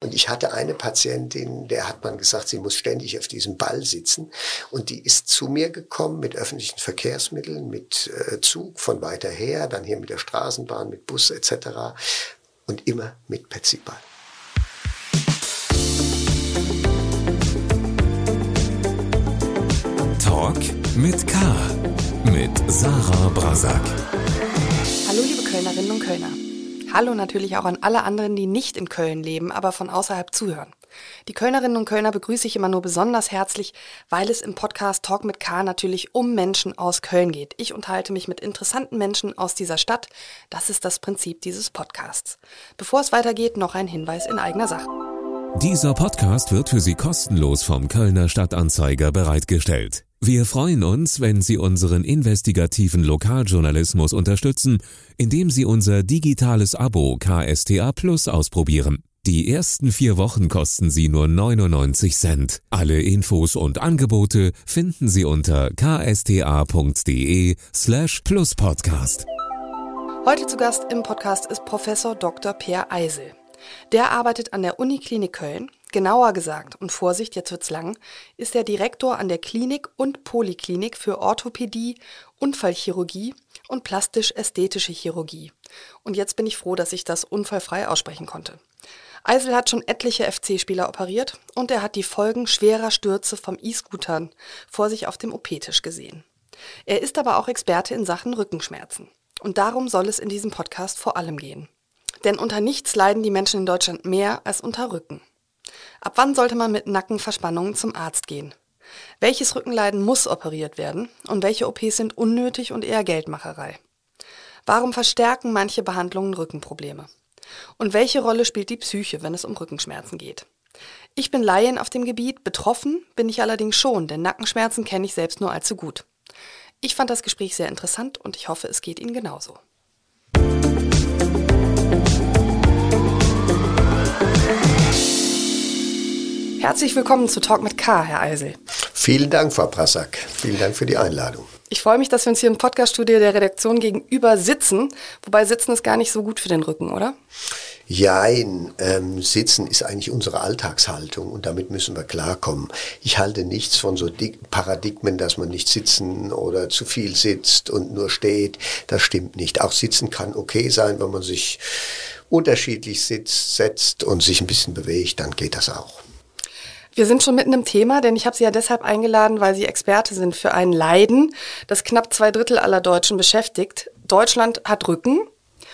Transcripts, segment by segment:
Und ich hatte eine Patientin, der hat man gesagt, sie muss ständig auf diesem Ball sitzen. Und die ist zu mir gekommen mit öffentlichen Verkehrsmitteln, mit äh, Zug von weiter her, dann hier mit der Straßenbahn, mit Bus etc. Und immer mit Petsyball. Talk mit K. Mit Sarah Brasak. Hallo liebe Kölnerinnen und Kölner. Hallo natürlich auch an alle anderen, die nicht in Köln leben, aber von außerhalb zuhören. Die Kölnerinnen und Kölner begrüße ich immer nur besonders herzlich, weil es im Podcast Talk mit K natürlich um Menschen aus Köln geht. Ich unterhalte mich mit interessanten Menschen aus dieser Stadt. Das ist das Prinzip dieses Podcasts. Bevor es weitergeht, noch ein Hinweis in eigener Sache. Dieser Podcast wird für Sie kostenlos vom Kölner Stadtanzeiger bereitgestellt. Wir freuen uns, wenn Sie unseren investigativen Lokaljournalismus unterstützen, indem Sie unser digitales Abo KSTA Plus ausprobieren. Die ersten vier Wochen kosten Sie nur 99 Cent. Alle Infos und Angebote finden Sie unter ksta.de slash pluspodcast. Heute zu Gast im Podcast ist Professor Dr. Peer Eisel. Der arbeitet an der Uniklinik Köln. Genauer gesagt, und Vorsicht, jetzt wird's lang, ist er Direktor an der Klinik und Poliklinik für Orthopädie, Unfallchirurgie und plastisch-ästhetische Chirurgie. Und jetzt bin ich froh, dass ich das unfallfrei aussprechen konnte. Eisel hat schon etliche FC-Spieler operiert und er hat die Folgen schwerer Stürze vom E-Scootern vor sich auf dem OP-Tisch gesehen. Er ist aber auch Experte in Sachen Rückenschmerzen. Und darum soll es in diesem Podcast vor allem gehen. Denn unter nichts leiden die Menschen in Deutschland mehr als unter Rücken. Ab wann sollte man mit Nackenverspannungen zum Arzt gehen? Welches Rückenleiden muss operiert werden und welche OPs sind unnötig und eher Geldmacherei? Warum verstärken manche Behandlungen Rückenprobleme? Und welche Rolle spielt die Psyche, wenn es um Rückenschmerzen geht? Ich bin Laien auf dem Gebiet, betroffen bin ich allerdings schon, denn Nackenschmerzen kenne ich selbst nur allzu gut. Ich fand das Gespräch sehr interessant und ich hoffe, es geht Ihnen genauso. Herzlich willkommen zu Talk mit K, Herr Eisel. Vielen Dank, Frau Prassack. Vielen Dank für die Einladung. Ich freue mich, dass wir uns hier im Podcaststudio der Redaktion gegenüber sitzen. Wobei Sitzen ist gar nicht so gut für den Rücken, oder? Jein, ähm, Sitzen ist eigentlich unsere Alltagshaltung und damit müssen wir klarkommen. Ich halte nichts von so Paradigmen, dass man nicht sitzen oder zu viel sitzt und nur steht. Das stimmt nicht. Auch Sitzen kann okay sein, wenn man sich unterschiedlich sitzt, setzt und sich ein bisschen bewegt, dann geht das auch. Wir sind schon mitten im Thema, denn ich habe Sie ja deshalb eingeladen, weil Sie Experte sind für ein Leiden, das knapp zwei Drittel aller Deutschen beschäftigt. Deutschland hat Rücken.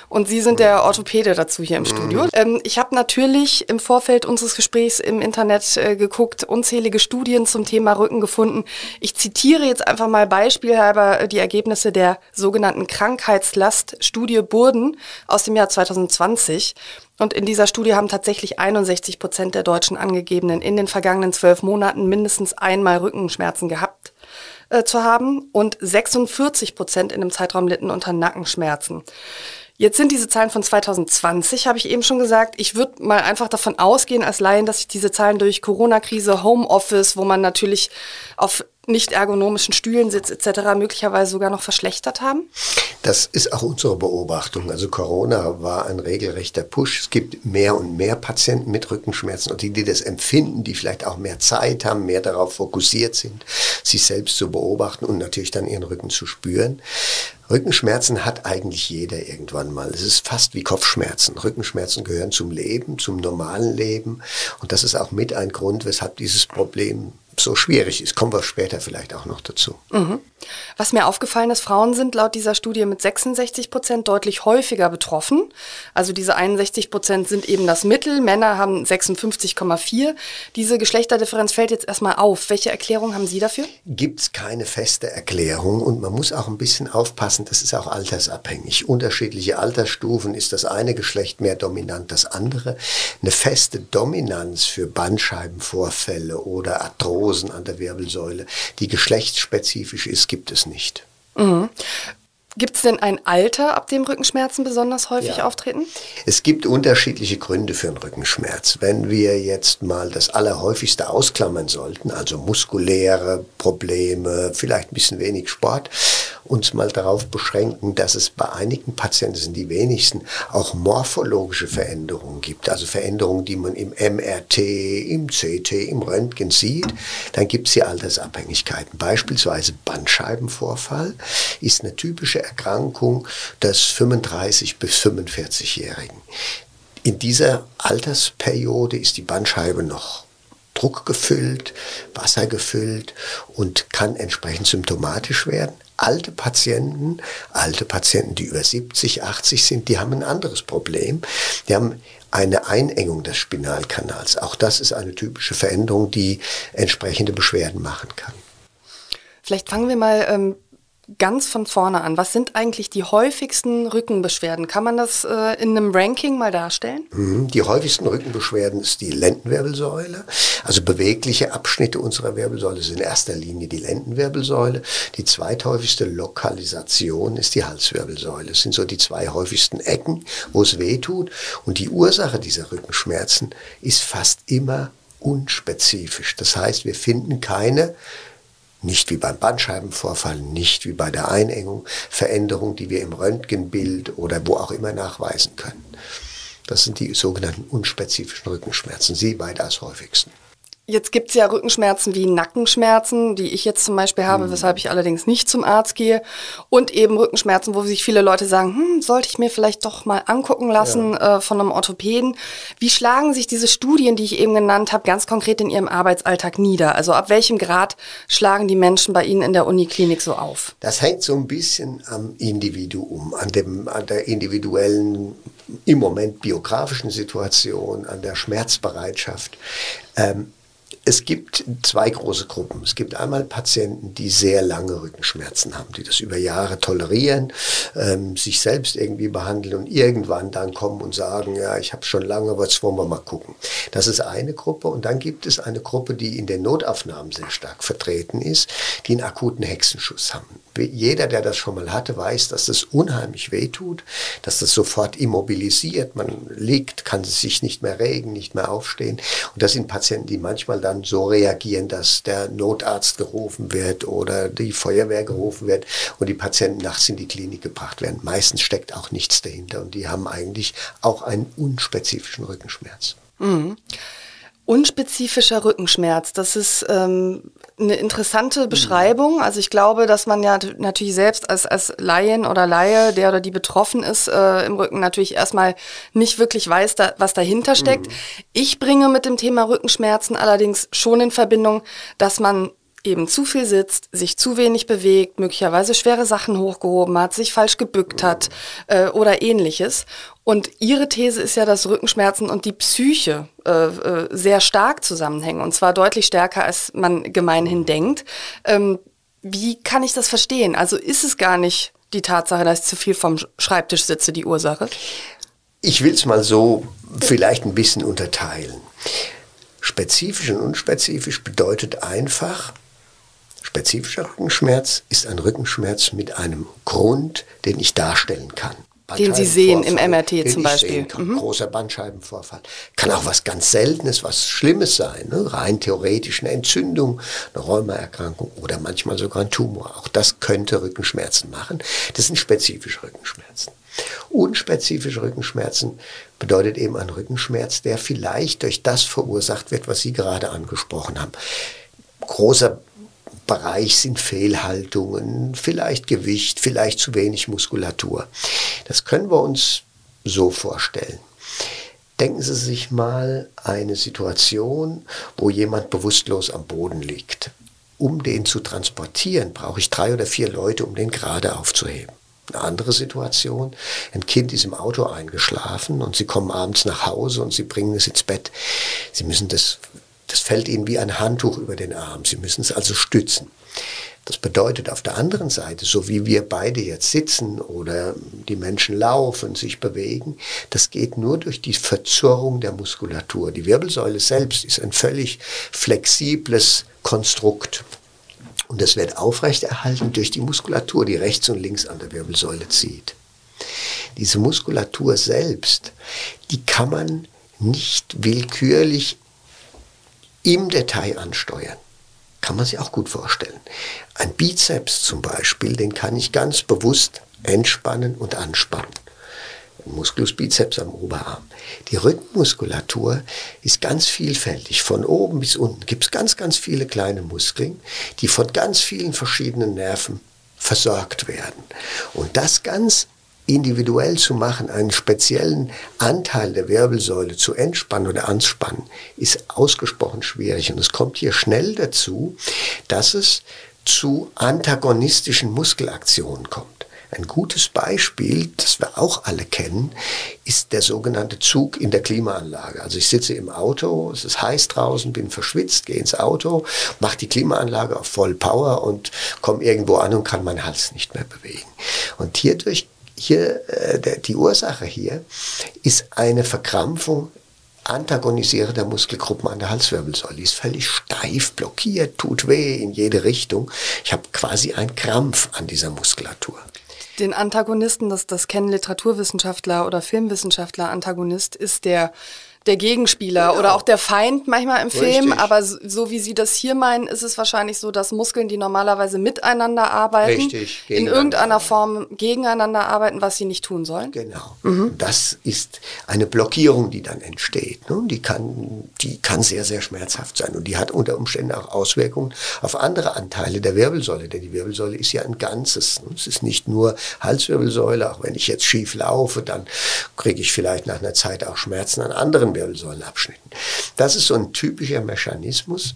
Und Sie sind der Orthopäde dazu hier im Studio. Mhm. Ähm, ich habe natürlich im Vorfeld unseres Gesprächs im Internet äh, geguckt, unzählige Studien zum Thema Rücken gefunden. Ich zitiere jetzt einfach mal beispielhalber äh, die Ergebnisse der sogenannten Krankheitslast-Studie Burden aus dem Jahr 2020. Und in dieser Studie haben tatsächlich 61 Prozent der Deutschen Angegebenen in den vergangenen zwölf Monaten mindestens einmal Rückenschmerzen gehabt äh, zu haben und 46 Prozent in dem Zeitraum litten unter Nackenschmerzen. Jetzt sind diese Zahlen von 2020, habe ich eben schon gesagt. Ich würde mal einfach davon ausgehen als Laien, dass sich diese Zahlen durch Corona-Krise, Homeoffice, wo man natürlich auf nicht ergonomischen Stühlen sitzt etc. möglicherweise sogar noch verschlechtert haben? Das ist auch unsere Beobachtung. Also Corona war ein regelrechter Push. Es gibt mehr und mehr Patienten mit Rückenschmerzen und die, die das empfinden, die vielleicht auch mehr Zeit haben, mehr darauf fokussiert sind, sich selbst zu beobachten und natürlich dann ihren Rücken zu spüren. Rückenschmerzen hat eigentlich jeder irgendwann mal. Es ist fast wie Kopfschmerzen. Rückenschmerzen gehören zum Leben, zum normalen Leben. Und das ist auch mit ein Grund, weshalb dieses Problem so schwierig ist. Kommen wir später vielleicht auch noch dazu. Mhm. Was mir aufgefallen ist, Frauen sind laut dieser Studie mit 66 Prozent deutlich häufiger betroffen. Also diese 61 Prozent sind eben das Mittel. Männer haben 56,4. Diese Geschlechterdifferenz fällt jetzt erstmal auf. Welche Erklärung haben Sie dafür? Gibt es keine feste Erklärung und man muss auch ein bisschen aufpassen, das ist auch altersabhängig. Unterschiedliche Altersstufen ist das eine Geschlecht mehr dominant, das andere. Eine feste Dominanz für Bandscheibenvorfälle oder Arthrosen an der Wirbelsäule, die geschlechtsspezifisch ist, gibt es nicht. Mhm. Gibt es denn ein Alter, ab dem Rückenschmerzen besonders häufig ja. auftreten? Es gibt unterschiedliche Gründe für einen Rückenschmerz. Wenn wir jetzt mal das Allerhäufigste ausklammern sollten, also muskuläre Probleme, vielleicht ein bisschen wenig Sport uns mal darauf beschränken, dass es bei einigen Patienten, sind die wenigsten, auch morphologische Veränderungen gibt. Also Veränderungen, die man im MRT, im CT, im Röntgen sieht. Dann gibt es hier Altersabhängigkeiten. Beispielsweise Bandscheibenvorfall ist eine typische Erkrankung des 35 bis 45-Jährigen. In dieser Altersperiode ist die Bandscheibe noch druckgefüllt, wassergefüllt und kann entsprechend symptomatisch werden. Alte Patienten, alte Patienten, die über 70, 80 sind, die haben ein anderes Problem. Die haben eine Einengung des Spinalkanals. Auch das ist eine typische Veränderung, die entsprechende Beschwerden machen kann. Vielleicht fangen wir mal ähm, ganz von vorne an. Was sind eigentlich die häufigsten Rückenbeschwerden? Kann man das äh, in einem Ranking mal darstellen? Mhm. Die häufigsten Rückenbeschwerden ist die Lendenwirbelsäule. Also bewegliche Abschnitte unserer Wirbelsäule sind in erster Linie die Lendenwirbelsäule. Die zweithäufigste Lokalisation ist die Halswirbelsäule. Das sind so die zwei häufigsten Ecken, wo es weh tut. Und die Ursache dieser Rückenschmerzen ist fast immer unspezifisch. Das heißt, wir finden keine nicht wie beim Bandscheibenvorfall, nicht wie bei der Einengung, Veränderungen, die wir im Röntgenbild oder wo auch immer nachweisen können. Das sind die sogenannten unspezifischen Rückenschmerzen, sie weitaus häufigsten. Jetzt gibt es ja Rückenschmerzen wie Nackenschmerzen, die ich jetzt zum Beispiel habe, mhm. weshalb ich allerdings nicht zum Arzt gehe. Und eben Rückenschmerzen, wo sich viele Leute sagen, hm, sollte ich mir vielleicht doch mal angucken lassen ja. äh, von einem Orthopäden. Wie schlagen sich diese Studien, die ich eben genannt habe, ganz konkret in ihrem Arbeitsalltag nieder? Also ab welchem Grad schlagen die Menschen bei Ihnen in der Uniklinik so auf? Das hängt so ein bisschen am Individuum, an, dem, an der individuellen, im Moment biografischen Situation, an der Schmerzbereitschaft. Ähm, es gibt zwei große Gruppen. Es gibt einmal Patienten, die sehr lange Rückenschmerzen haben, die das über Jahre tolerieren, ähm, sich selbst irgendwie behandeln und irgendwann dann kommen und sagen, ja, ich habe schon lange, aber jetzt wollen wir mal gucken. Das ist eine Gruppe. Und dann gibt es eine Gruppe, die in den Notaufnahmen sehr stark vertreten ist, die einen akuten Hexenschuss haben jeder, der das schon mal hatte, weiß, dass das unheimlich wehtut, dass das sofort immobilisiert. Man liegt, kann sich nicht mehr regen, nicht mehr aufstehen. Und das sind Patienten, die manchmal dann so reagieren, dass der Notarzt gerufen wird oder die Feuerwehr gerufen wird und die Patienten nachts in die Klinik gebracht werden. Meistens steckt auch nichts dahinter und die haben eigentlich auch einen unspezifischen Rückenschmerz. Mhm. Unspezifischer Rückenschmerz, das ist ähm, eine interessante Beschreibung. Also ich glaube, dass man ja natürlich selbst als, als Laien oder Laie, der oder die betroffen ist, äh, im Rücken natürlich erstmal nicht wirklich weiß, da, was dahinter steckt. Mhm. Ich bringe mit dem Thema Rückenschmerzen allerdings schon in Verbindung, dass man eben zu viel sitzt, sich zu wenig bewegt, möglicherweise schwere Sachen hochgehoben hat, sich falsch gebückt hat äh, oder ähnliches. Und ihre These ist ja, dass Rückenschmerzen und die Psyche äh, äh, sehr stark zusammenhängen und zwar deutlich stärker, als man gemeinhin denkt. Ähm, wie kann ich das verstehen? Also ist es gar nicht die Tatsache, dass ich zu viel vom Schreibtisch sitze, die Ursache? Ich will es mal so vielleicht ein bisschen unterteilen. Spezifisch und unspezifisch bedeutet einfach, Spezifischer Rückenschmerz ist ein Rückenschmerz mit einem Grund, den ich darstellen kann. Den Sie sehen im MRT zum Beispiel. Mhm. Großer Bandscheibenvorfall. Kann auch was ganz Seltenes, was Schlimmes sein. Ne? Rein theoretisch eine Entzündung, eine Rheumaerkrankung oder manchmal sogar ein Tumor. Auch das könnte Rückenschmerzen machen. Das sind spezifische Rückenschmerzen. Unspezifische Rückenschmerzen bedeutet eben ein Rückenschmerz, der vielleicht durch das verursacht wird, was Sie gerade angesprochen haben. Großer Bereich sind Fehlhaltungen, vielleicht Gewicht, vielleicht zu wenig Muskulatur. Das können wir uns so vorstellen. Denken Sie sich mal eine Situation, wo jemand bewusstlos am Boden liegt. Um den zu transportieren, brauche ich drei oder vier Leute, um den gerade aufzuheben. Eine andere Situation, ein Kind ist im Auto eingeschlafen und Sie kommen abends nach Hause und Sie bringen es ins Bett. Sie müssen das das fällt ihnen wie ein Handtuch über den Arm. Sie müssen es also stützen. Das bedeutet auf der anderen Seite, so wie wir beide jetzt sitzen oder die Menschen laufen, sich bewegen, das geht nur durch die Verzurrung der Muskulatur. Die Wirbelsäule selbst ist ein völlig flexibles Konstrukt. Und das wird aufrechterhalten durch die Muskulatur, die rechts und links an der Wirbelsäule zieht. Diese Muskulatur selbst, die kann man nicht willkürlich im Detail ansteuern. kann man sich auch gut vorstellen. Ein Bizeps zum Beispiel, den kann ich ganz bewusst entspannen und anspannen. Musculus biceps am Oberarm. Die Rückenmuskulatur ist ganz vielfältig. Von oben bis unten gibt es ganz, ganz viele kleine Muskeln, die von ganz vielen verschiedenen Nerven versorgt werden. Und das ganz individuell zu machen, einen speziellen Anteil der Wirbelsäule zu entspannen oder anspannen, ist ausgesprochen schwierig. Und es kommt hier schnell dazu, dass es zu antagonistischen Muskelaktionen kommt. Ein gutes Beispiel, das wir auch alle kennen, ist der sogenannte Zug in der Klimaanlage. Also ich sitze im Auto, es ist heiß draußen, bin verschwitzt, gehe ins Auto, mache die Klimaanlage auf voll Power und komme irgendwo an und kann meinen Hals nicht mehr bewegen. Und hierdurch hier, äh, die Ursache hier ist eine Verkrampfung antagonisierender Muskelgruppen an der Halswirbelsäule. Die ist völlig steif, blockiert, tut weh in jede Richtung. Ich habe quasi einen Krampf an dieser Muskulatur. Den Antagonisten, das, das kennen Literaturwissenschaftler oder Filmwissenschaftler, Antagonist ist der der Gegenspieler genau. oder auch der Feind manchmal im Richtig. Film. Aber so, so, wie Sie das hier meinen, ist es wahrscheinlich so, dass Muskeln, die normalerweise miteinander arbeiten, Richtig, in irgendeiner Form gegeneinander arbeiten, was sie nicht tun sollen. Genau. Mhm. Das ist eine Blockierung, die dann entsteht. Ne? Die, kann, die kann sehr, sehr schmerzhaft sein. Und die hat unter Umständen auch Auswirkungen auf andere Anteile der Wirbelsäule. Denn die Wirbelsäule ist ja ein Ganzes. Ne? Es ist nicht nur Halswirbelsäule. Auch wenn ich jetzt schief laufe, dann kriege ich vielleicht nach einer Zeit auch Schmerzen an anderen Wirbelsäulenabschnitten. Das ist so ein typischer Mechanismus.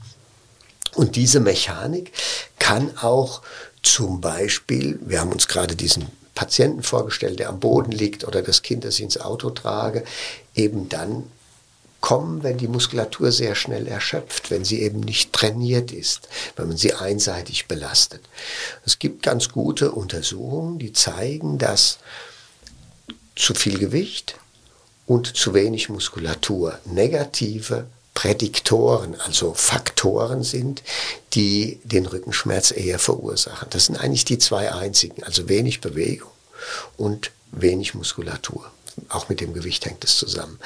Und diese Mechanik kann auch zum Beispiel, wir haben uns gerade diesen Patienten vorgestellt, der am Boden liegt oder das Kind, das ich ins Auto trage, eben dann kommen, wenn die Muskulatur sehr schnell erschöpft, wenn sie eben nicht trainiert ist, wenn man sie einseitig belastet. Es gibt ganz gute Untersuchungen, die zeigen, dass zu viel Gewicht, und zu wenig Muskulatur. Negative Prädiktoren, also Faktoren sind, die den Rückenschmerz eher verursachen. Das sind eigentlich die zwei einzigen, also wenig Bewegung und wenig Muskulatur. Auch mit dem Gewicht hängt es zusammen.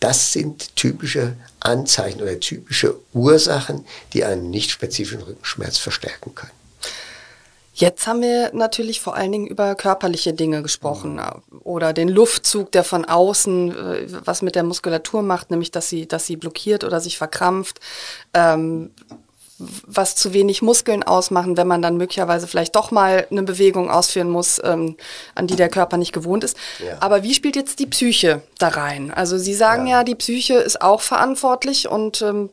Das sind typische Anzeichen oder typische Ursachen, die einen nicht spezifischen Rückenschmerz verstärken können. Jetzt haben wir natürlich vor allen Dingen über körperliche Dinge gesprochen mhm. oder den Luftzug, der von außen äh, was mit der Muskulatur macht, nämlich dass sie, dass sie blockiert oder sich verkrampft. Ähm, was zu wenig Muskeln ausmachen, wenn man dann möglicherweise vielleicht doch mal eine Bewegung ausführen muss, ähm, an die der Körper nicht gewohnt ist. Ja. Aber wie spielt jetzt die Psyche da rein? Also Sie sagen ja, ja die Psyche ist auch verantwortlich und ähm,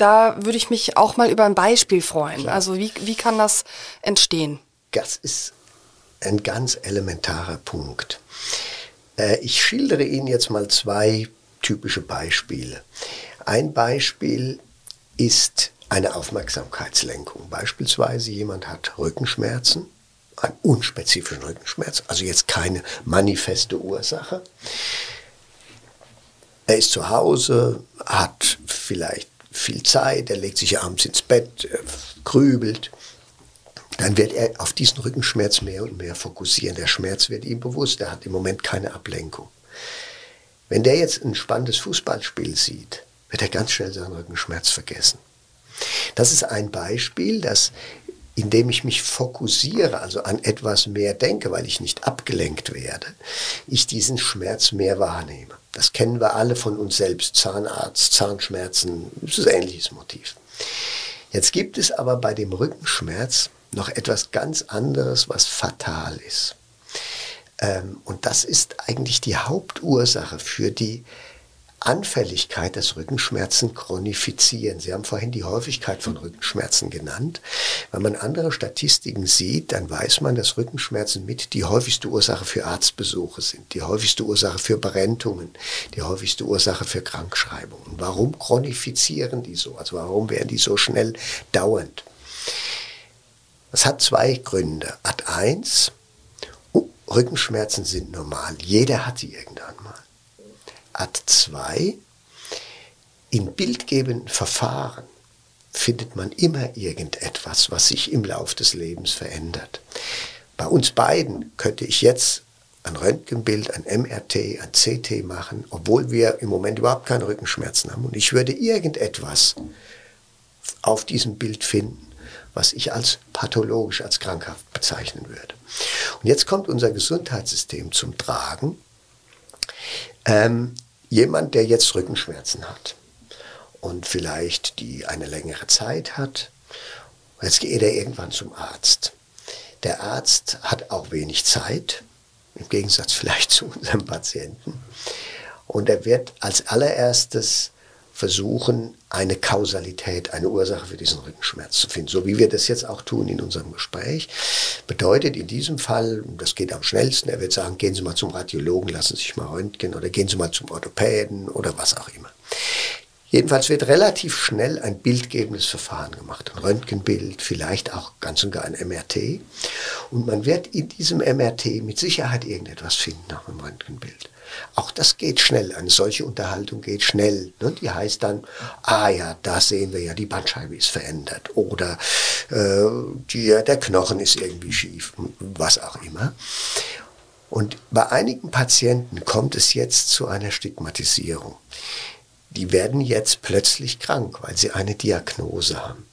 da würde ich mich auch mal über ein Beispiel freuen. Klar. Also wie, wie kann das entstehen? Das ist ein ganz elementarer Punkt. Äh, ich schildere Ihnen jetzt mal zwei typische Beispiele. Ein Beispiel ist eine Aufmerksamkeitslenkung. Beispielsweise jemand hat Rückenschmerzen, einen unspezifischen Rückenschmerz, also jetzt keine manifeste Ursache. Er ist zu Hause, hat vielleicht viel Zeit, er legt sich abends ins Bett, grübelt, dann wird er auf diesen Rückenschmerz mehr und mehr fokussieren. Der Schmerz wird ihm bewusst, er hat im Moment keine Ablenkung. Wenn der jetzt ein spannendes Fußballspiel sieht, wird er ganz schnell seinen Rückenschmerz vergessen. Das ist ein Beispiel, das indem ich mich fokussiere, also an etwas mehr denke, weil ich nicht abgelenkt werde, ich diesen Schmerz mehr wahrnehme. Das kennen wir alle von uns selbst. Zahnarzt, Zahnschmerzen, das ist ein ähnliches Motiv. Jetzt gibt es aber bei dem Rückenschmerz noch etwas ganz anderes, was fatal ist. Ähm, und das ist eigentlich die Hauptursache für die Anfälligkeit des Rückenschmerzen chronifizieren. Sie haben vorhin die Häufigkeit von Rückenschmerzen genannt. Wenn man andere Statistiken sieht, dann weiß man, dass Rückenschmerzen mit die häufigste Ursache für Arztbesuche sind, die häufigste Ursache für Berentungen, die häufigste Ursache für Krankschreibungen. Warum chronifizieren die so? Also warum werden die so schnell dauernd? Das hat zwei Gründe. Ad 1, Rückenschmerzen sind normal. Jeder hat sie irgendwann mal. Art 2, in bildgebenden Verfahren findet man immer irgendetwas, was sich im Lauf des Lebens verändert. Bei uns beiden könnte ich jetzt ein Röntgenbild, ein MRT, ein CT machen, obwohl wir im Moment überhaupt keine Rückenschmerzen haben. Und ich würde irgendetwas auf diesem Bild finden, was ich als pathologisch, als krankhaft bezeichnen würde. Und jetzt kommt unser Gesundheitssystem zum Tragen. Ähm, jemand, der jetzt Rückenschmerzen hat und vielleicht die eine längere Zeit hat, jetzt geht er irgendwann zum Arzt. Der Arzt hat auch wenig Zeit, im Gegensatz vielleicht zu unserem Patienten. Und er wird als allererstes versuchen, eine Kausalität, eine Ursache für diesen Rückenschmerz zu finden. So wie wir das jetzt auch tun in unserem Gespräch. Bedeutet in diesem Fall, das geht am schnellsten, er wird sagen, gehen Sie mal zum Radiologen, lassen Sie sich mal röntgen oder gehen Sie mal zum Orthopäden oder was auch immer. Jedenfalls wird relativ schnell ein bildgebendes Verfahren gemacht. Ein Röntgenbild, vielleicht auch ganz und gar ein MRT. Und man wird in diesem MRT mit Sicherheit irgendetwas finden nach dem Röntgenbild. Auch das geht schnell. Eine solche Unterhaltung geht schnell. Ne? Die heißt dann, ah ja, da sehen wir ja, die Bandscheibe ist verändert. Oder äh, die, der Knochen ist irgendwie schief. Was auch immer. Und bei einigen Patienten kommt es jetzt zu einer Stigmatisierung die werden jetzt plötzlich krank, weil sie eine Diagnose haben.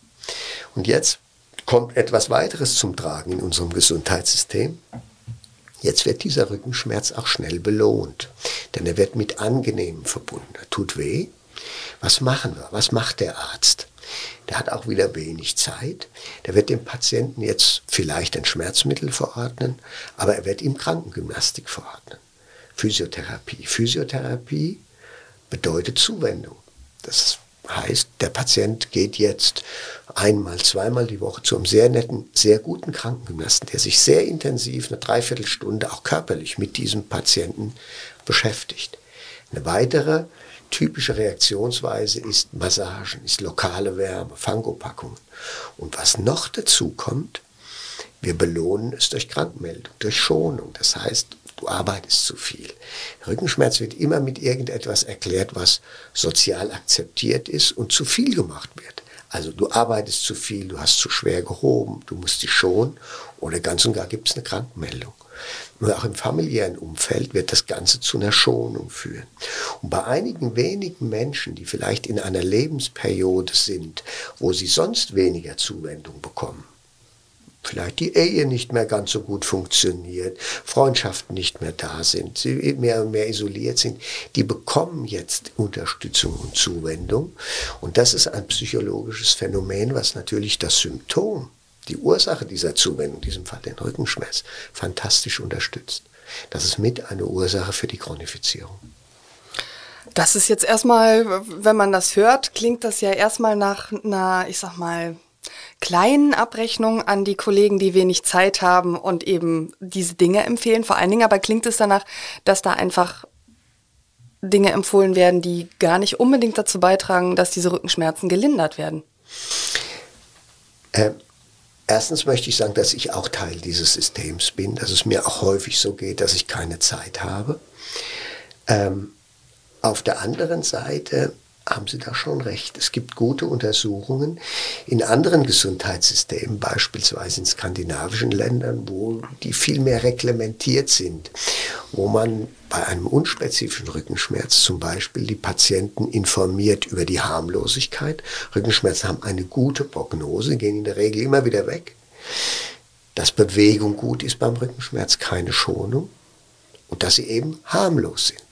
Und jetzt kommt etwas weiteres zum Tragen in unserem Gesundheitssystem. Jetzt wird dieser Rückenschmerz auch schnell belohnt, denn er wird mit angenehm verbunden. Er tut weh. Was machen wir? Was macht der Arzt? Der hat auch wieder wenig Zeit. Der wird dem Patienten jetzt vielleicht ein Schmerzmittel verordnen, aber er wird ihm Krankengymnastik verordnen. Physiotherapie. Physiotherapie bedeutet Zuwendung. Das heißt, der Patient geht jetzt einmal, zweimal die Woche zu einem sehr netten, sehr guten Krankengymnasten, der sich sehr intensiv eine Dreiviertelstunde auch körperlich mit diesem Patienten beschäftigt. Eine weitere typische Reaktionsweise ist Massagen, ist lokale Wärme, Fangopackungen. Und was noch dazu kommt, wir belohnen es durch Krankmeldung, durch Schonung. Das heißt, du arbeitest zu viel. Rückenschmerz wird immer mit irgendetwas erklärt, was sozial akzeptiert ist und zu viel gemacht wird. Also du arbeitest zu viel, du hast zu schwer gehoben, du musst dich schonen oder ganz und gar gibt es eine Krankmeldung. Nur auch im familiären Umfeld wird das Ganze zu einer Schonung führen. Und bei einigen wenigen Menschen, die vielleicht in einer Lebensperiode sind, wo sie sonst weniger Zuwendung bekommen, vielleicht die Ehe nicht mehr ganz so gut funktioniert, Freundschaften nicht mehr da sind, sie mehr und mehr isoliert sind, die bekommen jetzt Unterstützung und Zuwendung. Und das ist ein psychologisches Phänomen, was natürlich das Symptom, die Ursache dieser Zuwendung, in diesem Fall den Rückenschmerz, fantastisch unterstützt. Das ist mit eine Ursache für die Chronifizierung. Das ist jetzt erstmal, wenn man das hört, klingt das ja erstmal nach einer, ich sag mal, kleinen Abrechnung an die Kollegen, die wenig Zeit haben und eben diese Dinge empfehlen. Vor allen Dingen aber klingt es danach, dass da einfach Dinge empfohlen werden, die gar nicht unbedingt dazu beitragen, dass diese Rückenschmerzen gelindert werden. Äh, erstens möchte ich sagen, dass ich auch Teil dieses Systems bin, dass es mir auch häufig so geht, dass ich keine Zeit habe. Ähm, auf der anderen Seite haben Sie da schon recht. Es gibt gute Untersuchungen in anderen Gesundheitssystemen, beispielsweise in skandinavischen Ländern, wo die viel mehr reglementiert sind, wo man bei einem unspezifischen Rückenschmerz zum Beispiel die Patienten informiert über die Harmlosigkeit. Rückenschmerzen haben eine gute Prognose, gehen in der Regel immer wieder weg. Dass Bewegung gut ist beim Rückenschmerz, keine Schonung und dass sie eben harmlos sind.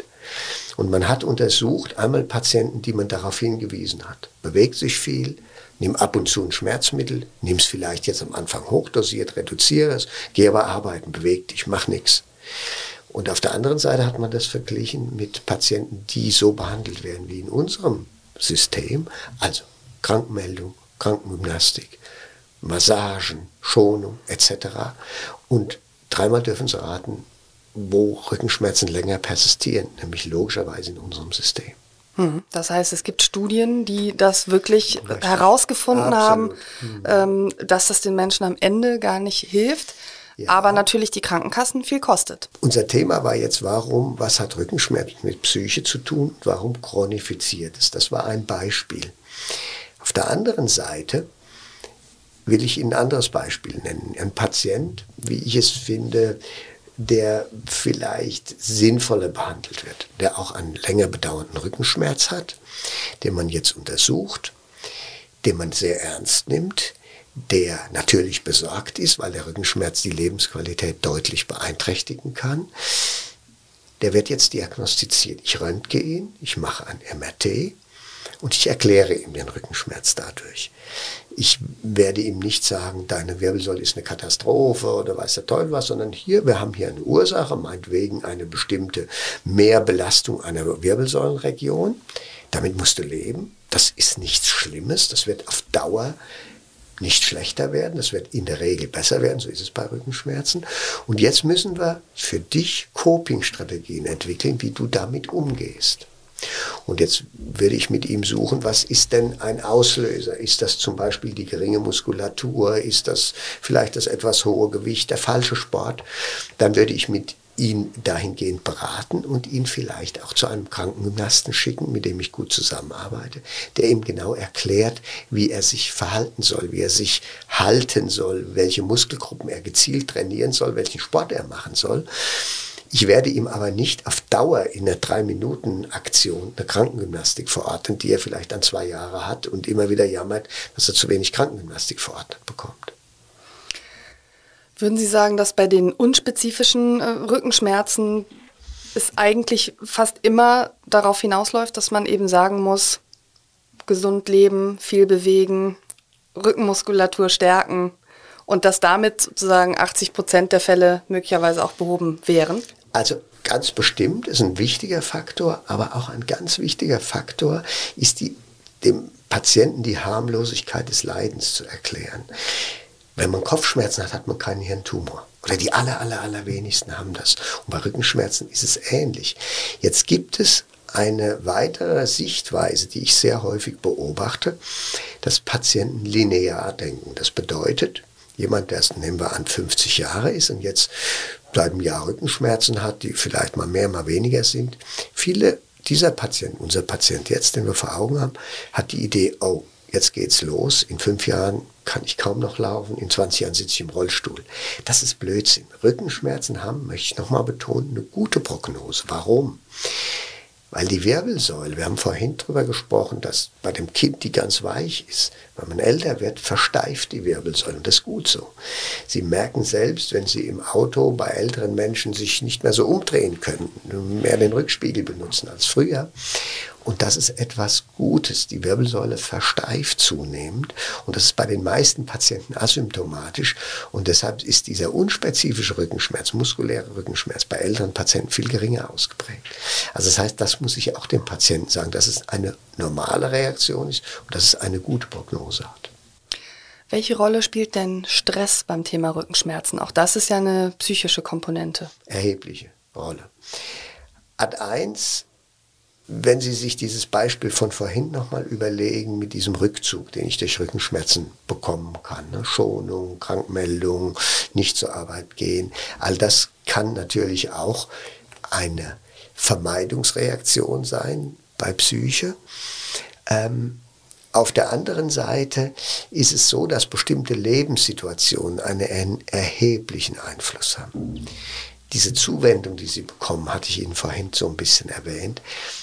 Und man hat untersucht, einmal Patienten, die man darauf hingewiesen hat. Bewegt sich viel, nimm ab und zu ein Schmerzmittel, nimm es vielleicht jetzt am Anfang hochdosiert, reduziere es, geh aber arbeiten, beweg dich, mach nichts. Und auf der anderen Seite hat man das verglichen mit Patienten, die so behandelt werden wie in unserem System, also Krankmeldung, Krankengymnastik, Massagen, Schonung etc. Und dreimal dürfen sie raten, wo Rückenschmerzen länger persistieren, nämlich logischerweise in unserem System. Hm, das heißt, es gibt Studien, die das wirklich Richtig. herausgefunden Absolut. haben, mhm. dass das den Menschen am Ende gar nicht hilft, ja. aber natürlich die Krankenkassen viel kostet. Unser Thema war jetzt, warum, was hat Rückenschmerz mit Psyche zu tun, warum chronifiziert es? Das war ein Beispiel. Auf der anderen Seite will ich Ihnen ein anderes Beispiel nennen. Ein Patient, wie ich es finde, der vielleicht sinnvoller behandelt wird, der auch einen länger bedauernden Rückenschmerz hat, den man jetzt untersucht, den man sehr ernst nimmt, der natürlich besorgt ist, weil der Rückenschmerz die Lebensqualität deutlich beeinträchtigen kann. Der wird jetzt diagnostiziert. Ich röntge ihn, ich mache ein MRT und ich erkläre ihm den Rückenschmerz dadurch. Ich werde ihm nicht sagen, deine Wirbelsäule ist eine Katastrophe oder weiß der Teufel was, sondern hier, wir haben hier eine Ursache, meinetwegen eine bestimmte Mehrbelastung einer Wirbelsäulenregion. Damit musst du leben. Das ist nichts Schlimmes. Das wird auf Dauer nicht schlechter werden, das wird in der Regel besser werden, so ist es bei Rückenschmerzen. Und jetzt müssen wir für dich Coping-Strategien entwickeln, wie du damit umgehst. Und jetzt würde ich mit ihm suchen, was ist denn ein Auslöser? Ist das zum Beispiel die geringe Muskulatur? Ist das vielleicht das etwas hohe Gewicht, der falsche Sport? Dann würde ich mit ihn dahingehend beraten und ihn vielleicht auch zu einem Krankengymnasten schicken, mit dem ich gut zusammenarbeite, der ihm genau erklärt, wie er sich verhalten soll, wie er sich halten soll, welche Muskelgruppen er gezielt trainieren soll, welchen Sport er machen soll. Ich werde ihm aber nicht auf Dauer in einer Drei-Minuten-Aktion eine Krankengymnastik verordnen, die er vielleicht an zwei Jahre hat und immer wieder jammert, dass er zu wenig Krankengymnastik verordnet bekommt. Würden Sie sagen, dass bei den unspezifischen äh, Rückenschmerzen es eigentlich fast immer darauf hinausläuft, dass man eben sagen muss, gesund leben, viel bewegen, Rückenmuskulatur stärken und dass damit sozusagen 80 Prozent der Fälle möglicherweise auch behoben wären? Also ganz bestimmt ist ein wichtiger Faktor, aber auch ein ganz wichtiger Faktor ist die, dem Patienten die Harmlosigkeit des Leidens zu erklären. Wenn man Kopfschmerzen hat, hat man keinen Hirntumor. Oder die aller, aller, allerwenigsten haben das. Und bei Rückenschmerzen ist es ähnlich. Jetzt gibt es eine weitere Sichtweise, die ich sehr häufig beobachte, dass Patienten linear denken. Das bedeutet, jemand, der es, nehmen wir an, 50 Jahre ist und jetzt seit einem Jahr Rückenschmerzen hat, die vielleicht mal mehr, mal weniger sind. Viele dieser Patienten, unser Patient jetzt, den wir vor Augen haben, hat die Idee, oh, jetzt geht's los, in fünf Jahren kann ich kaum noch laufen, in 20 Jahren sitze ich im Rollstuhl. Das ist Blödsinn. Rückenschmerzen haben, möchte ich nochmal betonen, eine gute Prognose. Warum? Weil die Wirbelsäule, wir haben vorhin drüber gesprochen, dass bei dem Kind die ganz weich ist. Wenn man älter wird, versteift die Wirbelsäule. Und das ist gut so. Sie merken selbst, wenn Sie im Auto bei älteren Menschen sich nicht mehr so umdrehen können, mehr den Rückspiegel benutzen als früher. Und das ist etwas Gutes. Die Wirbelsäule versteift zunehmend. Und das ist bei den meisten Patienten asymptomatisch. Und deshalb ist dieser unspezifische Rückenschmerz, muskuläre Rückenschmerz bei älteren Patienten viel geringer ausgeprägt. Also das heißt, das muss ich auch dem Patienten sagen, dass es eine normale Reaktion ist und dass es eine gute Prognose hat. Welche Rolle spielt denn Stress beim Thema Rückenschmerzen? Auch das ist ja eine psychische Komponente. Erhebliche Rolle. Ad 1 wenn Sie sich dieses Beispiel von vorhin nochmal überlegen mit diesem Rückzug, den ich durch Rückenschmerzen bekommen kann, ne? Schonung, Krankmeldung, nicht zur Arbeit gehen, all das kann natürlich auch eine Vermeidungsreaktion sein bei Psyche. Ähm, auf der anderen Seite ist es so, dass bestimmte Lebenssituationen einen erheblichen Einfluss haben diese Zuwendung, die sie bekommen, hatte ich Ihnen vorhin so ein bisschen erwähnt,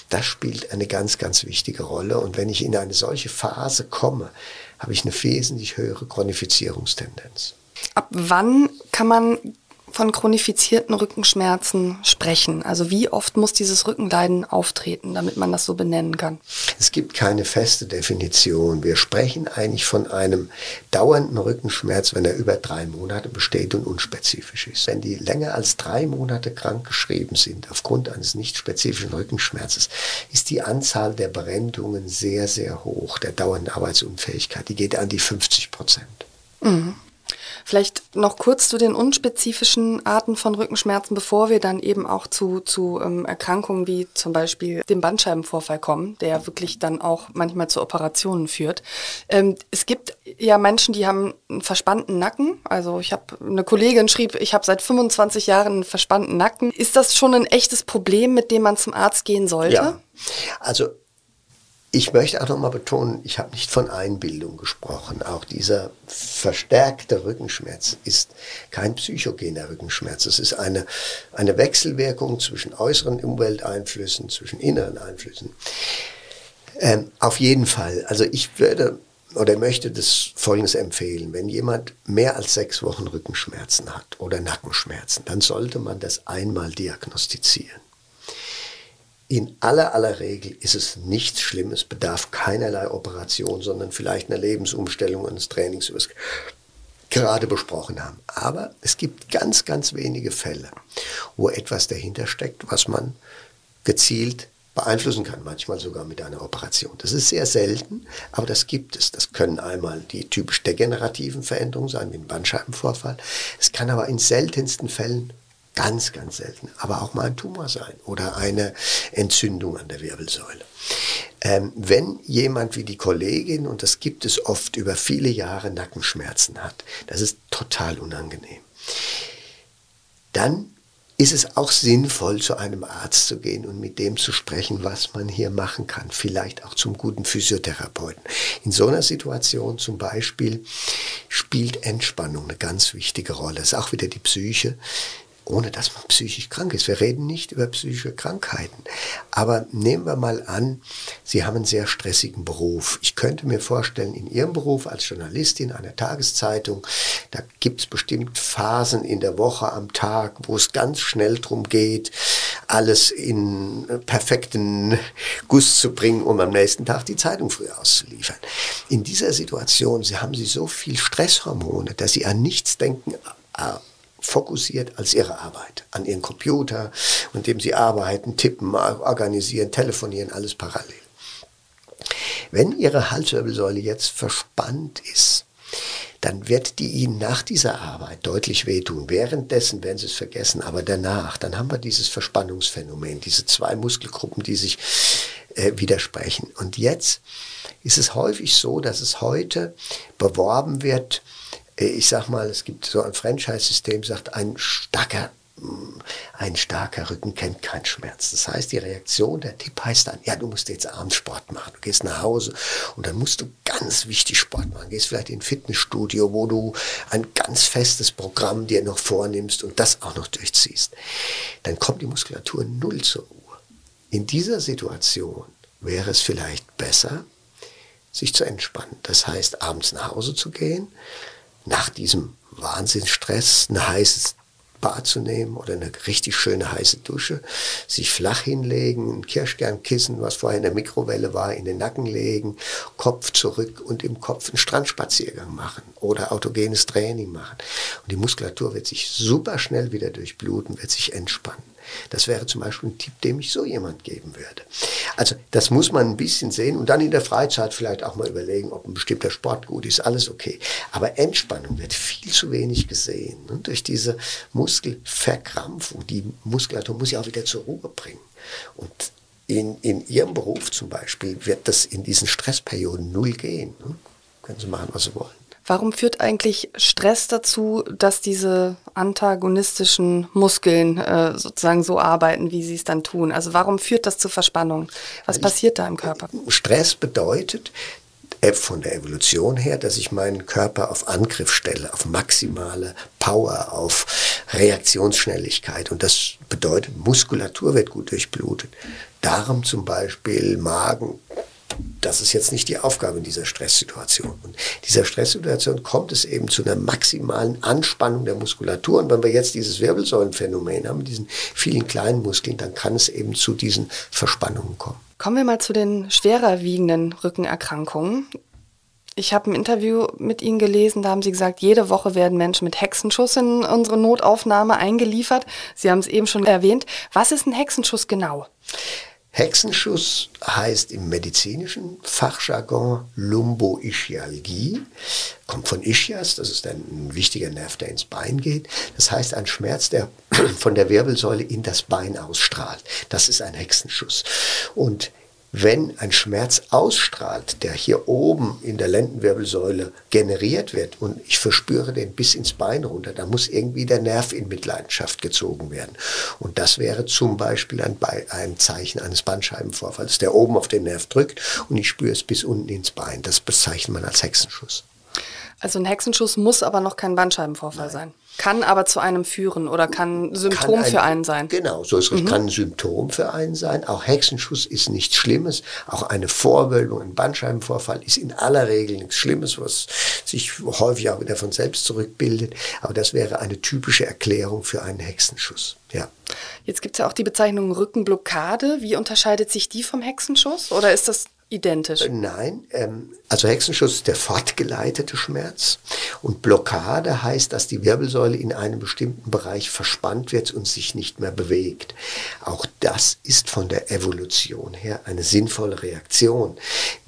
das spielt eine ganz, ganz wichtige Rolle. Und wenn ich in eine solche Phase komme, habe ich eine wesentlich höhere Chronifizierungstendenz. Ab wann kann man von chronifizierten Rückenschmerzen sprechen? Also wie oft muss dieses Rückenleiden auftreten, damit man das so benennen kann? Es gibt keine feste Definition. Wir sprechen eigentlich von einem dauernden Rückenschmerz, wenn er über drei Monate besteht und unspezifisch ist. Wenn die länger als drei Monate krankgeschrieben sind aufgrund eines nicht spezifischen Rückenschmerzes, ist die Anzahl der Berendungen sehr, sehr hoch, der dauernden Arbeitsunfähigkeit. Die geht an die 50 Prozent. Mhm. Vielleicht noch kurz zu den unspezifischen Arten von Rückenschmerzen, bevor wir dann eben auch zu, zu ähm, Erkrankungen wie zum Beispiel dem Bandscheibenvorfall kommen, der ja wirklich dann auch manchmal zu Operationen führt. Ähm, es gibt ja Menschen, die haben einen verspannten Nacken. Also ich habe eine Kollegin schrieb, ich habe seit 25 Jahren einen verspannten Nacken. Ist das schon ein echtes Problem, mit dem man zum Arzt gehen sollte? Ja. Also ich möchte auch nochmal betonen, ich habe nicht von Einbildung gesprochen. Auch dieser verstärkte Rückenschmerz ist kein psychogener Rückenschmerz. Es ist eine, eine Wechselwirkung zwischen äußeren Umwelteinflüssen, zwischen inneren Einflüssen. Ähm, auf jeden Fall. Also ich würde oder möchte das Folgendes empfehlen. Wenn jemand mehr als sechs Wochen Rückenschmerzen hat oder Nackenschmerzen, dann sollte man das einmal diagnostizieren. In aller aller Regel ist es nichts Schlimmes, bedarf keinerlei Operation, sondern vielleicht einer Lebensumstellung eines Trainings, wie wir gerade besprochen haben. Aber es gibt ganz, ganz wenige Fälle, wo etwas dahinter steckt, was man gezielt beeinflussen kann, manchmal sogar mit einer Operation. Das ist sehr selten, aber das gibt es. Das können einmal die typisch degenerativen Veränderungen sein, wie ein Bandscheibenvorfall. Es kann aber in seltensten Fällen ganz, ganz selten, aber auch mal ein Tumor sein oder eine Entzündung an der Wirbelsäule. Ähm, wenn jemand wie die Kollegin, und das gibt es oft über viele Jahre, Nackenschmerzen hat, das ist total unangenehm, dann ist es auch sinnvoll, zu einem Arzt zu gehen und mit dem zu sprechen, was man hier machen kann. Vielleicht auch zum guten Physiotherapeuten. In so einer Situation zum Beispiel spielt Entspannung eine ganz wichtige Rolle. Das ist auch wieder die Psyche ohne dass man psychisch krank ist. Wir reden nicht über psychische Krankheiten. Aber nehmen wir mal an, Sie haben einen sehr stressigen Beruf. Ich könnte mir vorstellen, in Ihrem Beruf als Journalistin einer Tageszeitung, da gibt es bestimmt Phasen in der Woche, am Tag, wo es ganz schnell darum geht, alles in perfekten Guss zu bringen, um am nächsten Tag die Zeitung früh auszuliefern. In dieser Situation Sie haben Sie so viel Stresshormone, dass Sie an nichts denken, fokussiert als ihre Arbeit. An ihren Computer, mit dem sie arbeiten, tippen, organisieren, telefonieren, alles parallel. Wenn ihre Halswirbelsäule jetzt verspannt ist, dann wird die ihnen nach dieser Arbeit deutlich wehtun. Währenddessen werden sie es vergessen, aber danach, dann haben wir dieses Verspannungsphänomen, diese zwei Muskelgruppen, die sich äh, widersprechen. Und jetzt ist es häufig so, dass es heute beworben wird, ich sag mal, es gibt so ein Franchise-System, sagt ein starker mm, ein starker Rücken kennt keinen Schmerz. Das heißt, die Reaktion, der Tipp heißt dann, ja, du musst jetzt abends Sport machen. Du gehst nach Hause und dann musst du ganz wichtig Sport machen. Gehst vielleicht in ein Fitnessstudio, wo du ein ganz festes Programm dir noch vornimmst und das auch noch durchziehst. Dann kommt die Muskulatur null zur Ruhe. In dieser Situation wäre es vielleicht besser, sich zu entspannen. Das heißt, abends nach Hause zu gehen, nach diesem Wahnsinnsstress ein heißes Bad zu nehmen oder eine richtig schöne heiße Dusche, sich flach hinlegen, ein Kirschkernkissen, was vorher in der Mikrowelle war, in den Nacken legen, Kopf zurück und im Kopf einen Strandspaziergang machen oder autogenes Training machen. Und die Muskulatur wird sich super schnell wieder durchbluten, wird sich entspannen. Das wäre zum Beispiel ein Tipp, dem ich so jemand geben würde. Also das muss man ein bisschen sehen und dann in der Freizeit vielleicht auch mal überlegen, ob ein bestimmter Sport gut ist, alles okay. Aber Entspannung wird viel zu wenig gesehen. Ne? durch diese Muskelverkrampfung, die Muskulatur muss ja auch wieder zur Ruhe bringen. Und in, in Ihrem Beruf zum Beispiel wird das in diesen Stressperioden null gehen. Ne? Können Sie machen, was Sie wollen. Warum führt eigentlich Stress dazu, dass diese antagonistischen Muskeln äh, sozusagen so arbeiten, wie sie es dann tun? Also warum führt das zu Verspannung? Was passiert da im Körper? Stress bedeutet, äh, von der Evolution her, dass ich meinen Körper auf Angriff stelle, auf maximale Power, auf Reaktionsschnelligkeit. Und das bedeutet, Muskulatur wird gut durchblutet. Darm zum Beispiel, Magen, das ist jetzt nicht die Aufgabe in dieser Stresssituation. Und dieser Stresssituation kommt es eben zu einer maximalen Anspannung der Muskulatur. Und wenn wir jetzt dieses Wirbelsäulenphänomen haben, diesen vielen kleinen Muskeln, dann kann es eben zu diesen Verspannungen kommen. Kommen wir mal zu den schwerer wiegenden Rückenerkrankungen. Ich habe ein Interview mit Ihnen gelesen, da haben Sie gesagt, jede Woche werden Menschen mit Hexenschuss in unsere Notaufnahme eingeliefert. Sie haben es eben schon erwähnt. Was ist ein Hexenschuss genau? Hexenschuss heißt im medizinischen Fachjargon Lumboischialgie, kommt von Ischias, das ist ein wichtiger Nerv, der ins Bein geht. Das heißt ein Schmerz, der von der Wirbelsäule in das Bein ausstrahlt. Das ist ein Hexenschuss. Und wenn ein Schmerz ausstrahlt, der hier oben in der Lendenwirbelsäule generiert wird und ich verspüre den bis ins Bein runter, dann muss irgendwie der Nerv in Mitleidenschaft gezogen werden. Und das wäre zum Beispiel ein, ein Zeichen eines Bandscheibenvorfalls, der oben auf den Nerv drückt und ich spüre es bis unten ins Bein. Das bezeichnet man als Hexenschuss. Also ein Hexenschuss muss aber noch kein Bandscheibenvorfall Nein. sein. Kann aber zu einem führen oder kann Symptom kann ein, für einen sein. Genau, so ist es. Mhm. Kann ein Symptom für einen sein. Auch Hexenschuss ist nichts Schlimmes. Auch eine Vorwölbung, ein Bandscheibenvorfall ist in aller Regel nichts Schlimmes, was sich häufig auch wieder von selbst zurückbildet. Aber das wäre eine typische Erklärung für einen Hexenschuss. Ja. Jetzt gibt es ja auch die Bezeichnung Rückenblockade. Wie unterscheidet sich die vom Hexenschuss? Oder ist das identisch? Äh, nein, ähm, also Hexenschuss ist der fortgeleitete Schmerz und Blockade heißt, dass die Wirbelsäule in einem bestimmten Bereich verspannt wird und sich nicht mehr bewegt. Auch das ist von der Evolution her eine sinnvolle Reaktion.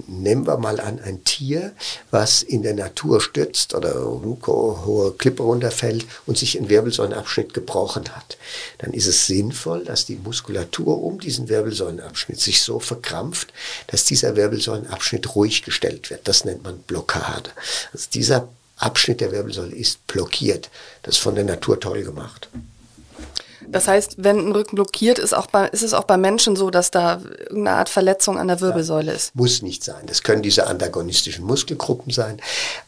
Nehmen wir mal an ein Tier, was in der Natur stürzt oder eine hohe Klippe runterfällt und sich ein Wirbelsäulenabschnitt gebrochen hat. Dann ist es sinnvoll, dass die Muskulatur um diesen Wirbelsäulenabschnitt sich so verkrampft, dass dieser Wirbelsäulenabschnitt ruhig gestellt wird. Das nennt man Blockade. Also dieser Abschnitt der Wirbelsäule ist blockiert. Das ist von der Natur toll gemacht. Das heißt, wenn ein Rücken blockiert ist, auch bei, ist es auch bei Menschen so, dass da irgendeine Art Verletzung an der Wirbelsäule ja, ist? Muss nicht sein. Das können diese antagonistischen Muskelgruppen sein.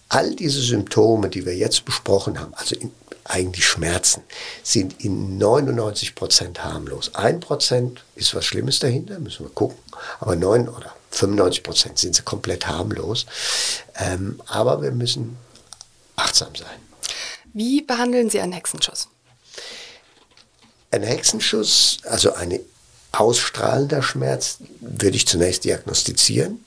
All diese Symptome, die wir jetzt besprochen haben, also in, eigentlich Schmerzen, sind in 99 Prozent harmlos. Ein Prozent ist was Schlimmes dahinter, müssen wir gucken. Aber neun oder 95 Prozent sind sie komplett harmlos. Ähm, aber wir müssen achtsam sein. Wie behandeln Sie einen Hexenschuss? Ein Hexenschuss, also ein ausstrahlender Schmerz, würde ich zunächst diagnostizieren.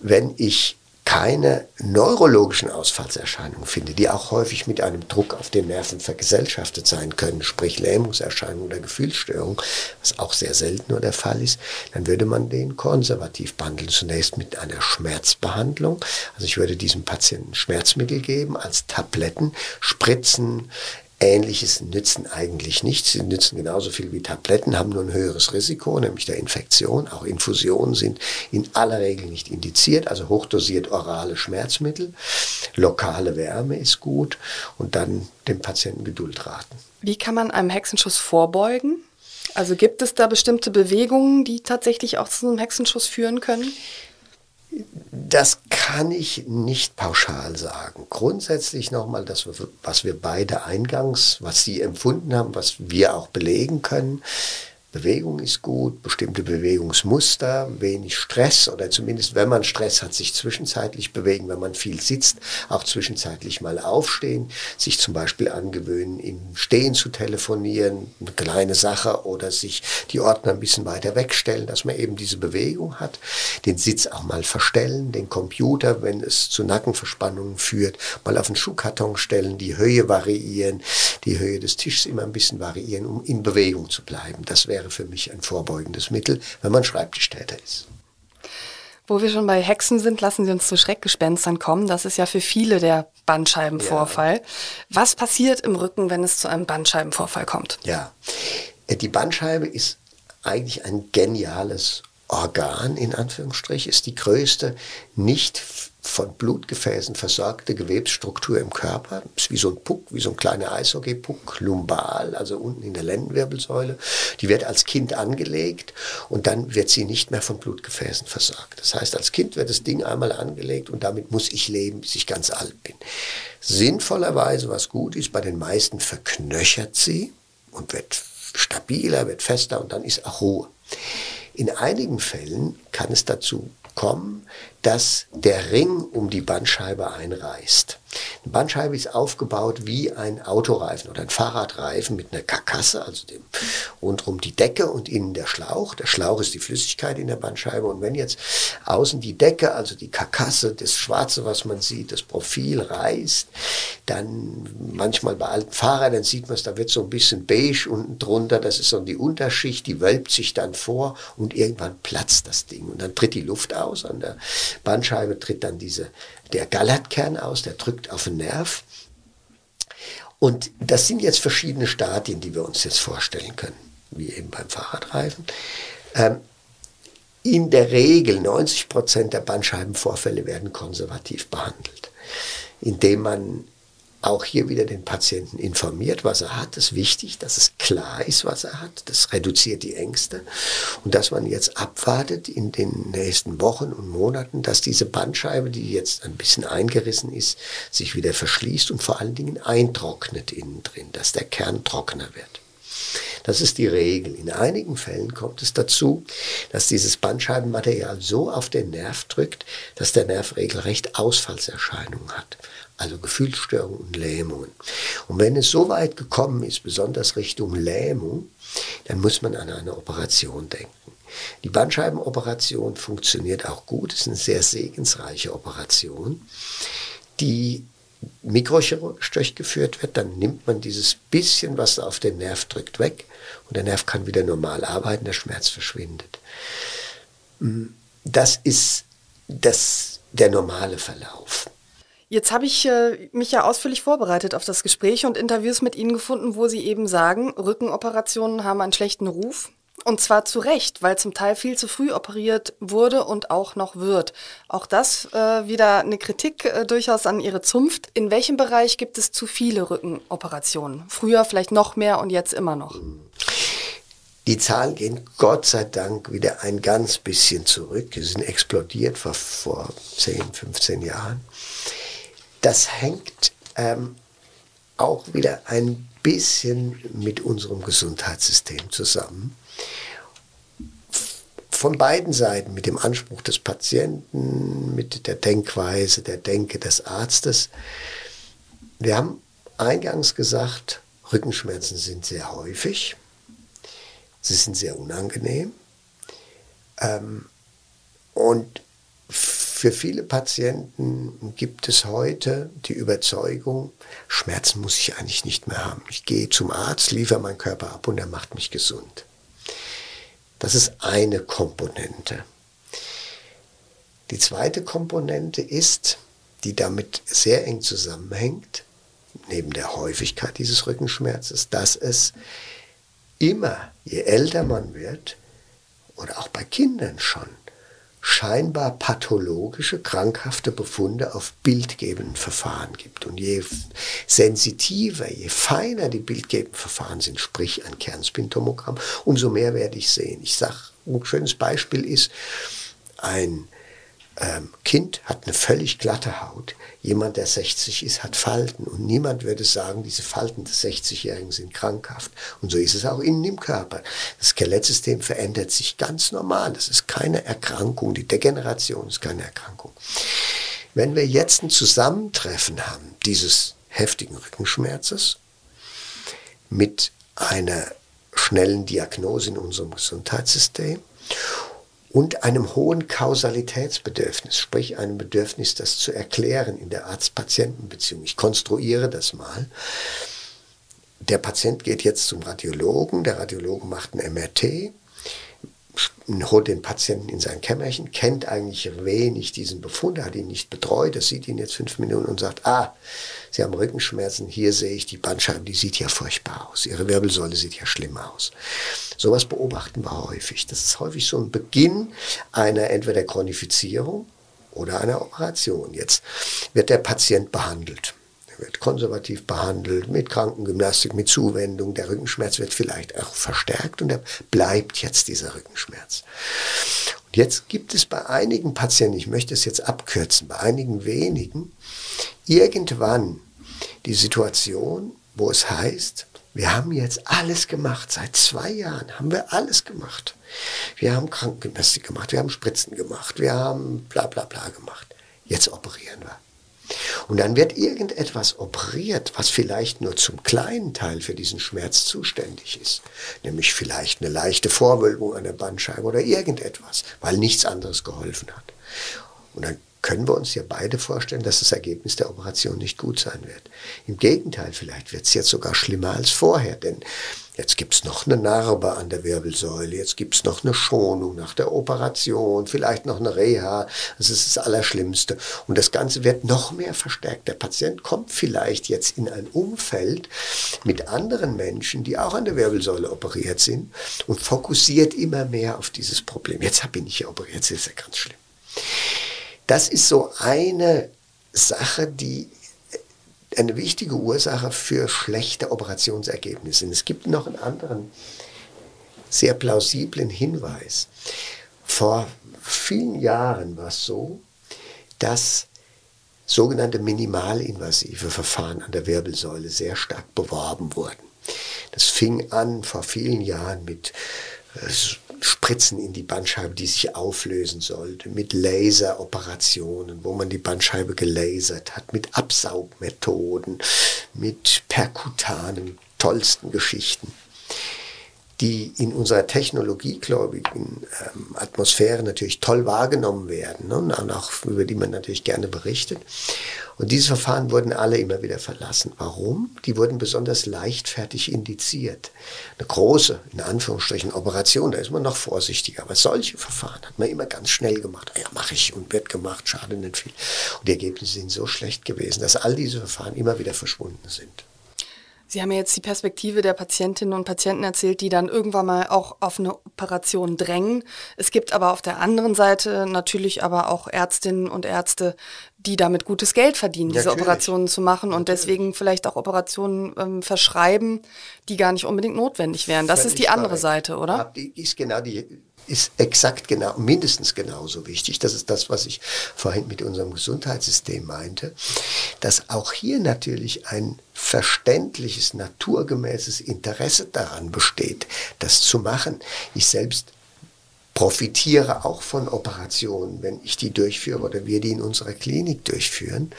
Wenn ich keine neurologischen Ausfallserscheinungen finde, die auch häufig mit einem Druck auf den Nerven vergesellschaftet sein können, sprich Lähmungserscheinungen oder Gefühlsstörungen, was auch sehr selten nur der Fall ist, dann würde man den konservativ behandeln. Zunächst mit einer Schmerzbehandlung. Also ich würde diesem Patienten Schmerzmittel geben als Tabletten, Spritzen, Ähnliches nützen eigentlich nichts. Sie nützen genauso viel wie Tabletten, haben nur ein höheres Risiko, nämlich der Infektion. Auch Infusionen sind in aller Regel nicht indiziert, also hochdosiert orale Schmerzmittel. Lokale Wärme ist gut und dann dem Patienten Geduld raten. Wie kann man einem Hexenschuss vorbeugen? Also gibt es da bestimmte Bewegungen, die tatsächlich auch zu einem Hexenschuss führen können? Das kann ich nicht pauschal sagen. Grundsätzlich nochmal das, was wir beide eingangs, was Sie empfunden haben, was wir auch belegen können, Bewegung ist gut, bestimmte Bewegungsmuster, wenig Stress oder zumindest wenn man Stress hat, sich zwischenzeitlich bewegen, wenn man viel sitzt, auch zwischenzeitlich mal aufstehen, sich zum Beispiel angewöhnen, im Stehen zu telefonieren, eine kleine Sache oder sich die Ordner ein bisschen weiter wegstellen, dass man eben diese Bewegung hat, den Sitz auch mal verstellen, den Computer, wenn es zu Nackenverspannungen führt, mal auf den Schuhkarton stellen, die Höhe variieren, die Höhe des Tisches immer ein bisschen variieren, um in Bewegung zu bleiben. Das wäre wäre für mich ein vorbeugendes Mittel, wenn man Schreibtischtäter ist. Wo wir schon bei Hexen sind, lassen Sie uns zu Schreckgespenstern kommen. Das ist ja für viele der Bandscheibenvorfall. Ja. Was passiert im Rücken, wenn es zu einem Bandscheibenvorfall kommt? Ja, äh, die Bandscheibe ist eigentlich ein geniales Organ, in Anführungsstrich, ist die größte nicht von Blutgefäßen versorgte Gewebsstruktur im Körper. Ist wie so ein Puck, wie so ein kleiner Eishockey-Puck, lumbal, also unten in der Lendenwirbelsäule. Die wird als Kind angelegt und dann wird sie nicht mehr von Blutgefäßen versorgt. Das heißt, als Kind wird das Ding einmal angelegt und damit muss ich leben, bis ich ganz alt bin. Sinnvollerweise, was gut ist, bei den meisten verknöchert sie und wird stabiler, wird fester und dann ist auch Ruhe. In einigen Fällen kann es dazu kommen, dass der Ring um die Bandscheibe einreißt. Eine Bandscheibe ist aufgebaut wie ein Autoreifen oder ein Fahrradreifen mit einer Karkasse, also dem rundherum die Decke und innen der Schlauch. Der Schlauch ist die Flüssigkeit in der Bandscheibe und wenn jetzt außen die Decke, also die Karkasse, das Schwarze, was man sieht, das Profil reißt, dann manchmal bei alten Fahrrädern sieht man es, da wird so ein bisschen beige unten drunter, das ist so die Unterschicht, die wölbt sich dann vor und irgendwann platzt das Ding und dann tritt die Luft aus an der Bandscheibe tritt dann diese, der Gallertkern aus, der drückt auf den Nerv. Und das sind jetzt verschiedene Stadien, die wir uns jetzt vorstellen können, wie eben beim Fahrradreifen. Ähm, in der Regel 90 Prozent der Bandscheibenvorfälle werden konservativ behandelt, indem man auch hier wieder den Patienten informiert, was er hat. Das ist wichtig, dass es klar ist, was er hat. Das reduziert die Ängste. Und dass man jetzt abwartet in den nächsten Wochen und Monaten, dass diese Bandscheibe, die jetzt ein bisschen eingerissen ist, sich wieder verschließt und vor allen Dingen eintrocknet innen drin, dass der Kern trockener wird. Das ist die Regel. In einigen Fällen kommt es dazu, dass dieses Bandscheibenmaterial so auf den Nerv drückt, dass der Nerv regelrecht Ausfallserscheinungen hat also Gefühlsstörungen und Lähmungen. Und wenn es so weit gekommen ist, besonders Richtung Lähmung, dann muss man an eine Operation denken. Die Bandscheibenoperation funktioniert auch gut, ist eine sehr segensreiche Operation, die mikrochirurgisch durchgeführt wird, dann nimmt man dieses bisschen, was auf den Nerv drückt, weg und der Nerv kann wieder normal arbeiten, der Schmerz verschwindet. Das ist das, der normale Verlauf. Jetzt habe ich äh, mich ja ausführlich vorbereitet auf das Gespräch und Interviews mit Ihnen gefunden, wo Sie eben sagen, Rückenoperationen haben einen schlechten Ruf. Und zwar zu Recht, weil zum Teil viel zu früh operiert wurde und auch noch wird. Auch das äh, wieder eine Kritik äh, durchaus an Ihre Zunft. In welchem Bereich gibt es zu viele Rückenoperationen? Früher vielleicht noch mehr und jetzt immer noch? Die Zahlen gehen Gott sei Dank wieder ein ganz bisschen zurück. Sie sind explodiert vor, vor 10, 15 Jahren. Das hängt ähm, auch wieder ein bisschen mit unserem Gesundheitssystem zusammen. Von beiden Seiten, mit dem Anspruch des Patienten, mit der Denkweise, der Denke des Arztes. Wir haben eingangs gesagt, Rückenschmerzen sind sehr häufig, sie sind sehr unangenehm ähm, und für viele Patienten gibt es heute die Überzeugung, Schmerzen muss ich eigentlich nicht mehr haben. Ich gehe zum Arzt, liefere meinen Körper ab und er macht mich gesund. Das ist eine Komponente. Die zweite Komponente ist, die damit sehr eng zusammenhängt, neben der Häufigkeit dieses Rückenschmerzes, dass es immer, je älter man wird, oder auch bei Kindern schon, scheinbar pathologische, krankhafte Befunde auf bildgebenden Verfahren gibt. Und je sensitiver, je feiner die bildgebenden Verfahren sind, sprich ein Kernspintomogramm, umso mehr werde ich sehen. Ich sage, ein schönes Beispiel ist, ein ähm, Kind hat eine völlig glatte Haut. Jemand, der 60 ist, hat Falten. Und niemand würde sagen, diese Falten des 60-Jährigen sind krankhaft. Und so ist es auch innen im Körper. Das Skelettsystem verändert sich ganz normal. Das ist keine Erkrankung. Die Degeneration ist keine Erkrankung. Wenn wir jetzt ein Zusammentreffen haben dieses heftigen Rückenschmerzes mit einer schnellen Diagnose in unserem Gesundheitssystem und einem hohen Kausalitätsbedürfnis, sprich einem Bedürfnis, das zu erklären in der Arzt-Patienten-Beziehung. Ich konstruiere das mal. Der Patient geht jetzt zum Radiologen, der Radiologe macht ein MRT, holt den Patienten in sein Kämmerchen, kennt eigentlich wenig diesen Befund, hat ihn nicht betreut, das sieht ihn jetzt fünf Minuten und sagt, ah, Sie haben Rückenschmerzen, hier sehe ich die Bandscheibe, die sieht ja furchtbar aus, Ihre Wirbelsäule sieht ja schlimm aus. Sowas beobachten wir häufig. Das ist häufig so ein Beginn einer entweder Chronifizierung oder einer Operation. Jetzt wird der Patient behandelt. Er wird konservativ behandelt, mit Krankengymnastik, mit Zuwendung. Der Rückenschmerz wird vielleicht auch verstärkt und er bleibt jetzt dieser Rückenschmerz. Und jetzt gibt es bei einigen Patienten, ich möchte es jetzt abkürzen, bei einigen wenigen, irgendwann die Situation, wo es heißt, wir haben jetzt alles gemacht. Seit zwei Jahren haben wir alles gemacht. Wir haben Krankengymnastik gemacht, wir haben Spritzen gemacht, wir haben bla bla bla gemacht. Jetzt operieren wir. Und dann wird irgendetwas operiert, was vielleicht nur zum kleinen Teil für diesen Schmerz zuständig ist. Nämlich vielleicht eine leichte Vorwölbung an der Bandscheibe oder irgendetwas, weil nichts anderes geholfen hat. Und dann können wir uns ja beide vorstellen, dass das Ergebnis der Operation nicht gut sein wird. Im Gegenteil, vielleicht wird es jetzt sogar schlimmer als vorher, denn jetzt gibt es noch eine Narbe an der Wirbelsäule, jetzt gibt es noch eine Schonung nach der Operation, vielleicht noch eine Reha, das ist das Allerschlimmste. Und das Ganze wird noch mehr verstärkt. Der Patient kommt vielleicht jetzt in ein Umfeld mit anderen Menschen, die auch an der Wirbelsäule operiert sind und fokussiert immer mehr auf dieses Problem. Jetzt bin ich ja operiert, das ist ja ganz schlimm. Das ist so eine Sache, die eine wichtige Ursache für schlechte Operationsergebnisse. Und es gibt noch einen anderen sehr plausiblen Hinweis. Vor vielen Jahren war es so, dass sogenannte minimalinvasive Verfahren an der Wirbelsäule sehr stark beworben wurden. Das fing an vor vielen Jahren mit äh, Spritzen in die Bandscheibe, die sich auflösen sollte, mit Laseroperationen, wo man die Bandscheibe gelasert hat, mit Absaugmethoden, mit perkutanen, tollsten Geschichten die in unserer technologiegläubigen ähm, Atmosphäre natürlich toll wahrgenommen werden ne? und auch über die man natürlich gerne berichtet. Und diese Verfahren wurden alle immer wieder verlassen. Warum? Die wurden besonders leichtfertig indiziert. Eine große, in Anführungsstrichen, Operation, da ist man noch vorsichtiger. Aber solche Verfahren hat man immer ganz schnell gemacht. Ah ja, mache ich und wird gemacht, schade nicht viel. Und die Ergebnisse sind so schlecht gewesen, dass all diese Verfahren immer wieder verschwunden sind. Sie haben ja jetzt die Perspektive der Patientinnen und Patienten erzählt, die dann irgendwann mal auch auf eine Operation drängen. Es gibt aber auf der anderen Seite natürlich aber auch Ärztinnen und Ärzte, die damit gutes Geld verdienen, diese natürlich. Operationen zu machen und natürlich. deswegen vielleicht auch Operationen ähm, verschreiben, die gar nicht unbedingt notwendig wären. Das Völlig ist die andere korrekt. Seite, oder? Die ist genau die ist exakt genau, mindestens genauso wichtig. Das ist das, was ich vorhin mit unserem Gesundheitssystem meinte, dass auch hier natürlich ein verständliches, naturgemäßes Interesse daran besteht, das zu machen. Ich selbst profitiere auch von Operationen, wenn ich die durchführe oder wir die in unserer Klinik durchführen.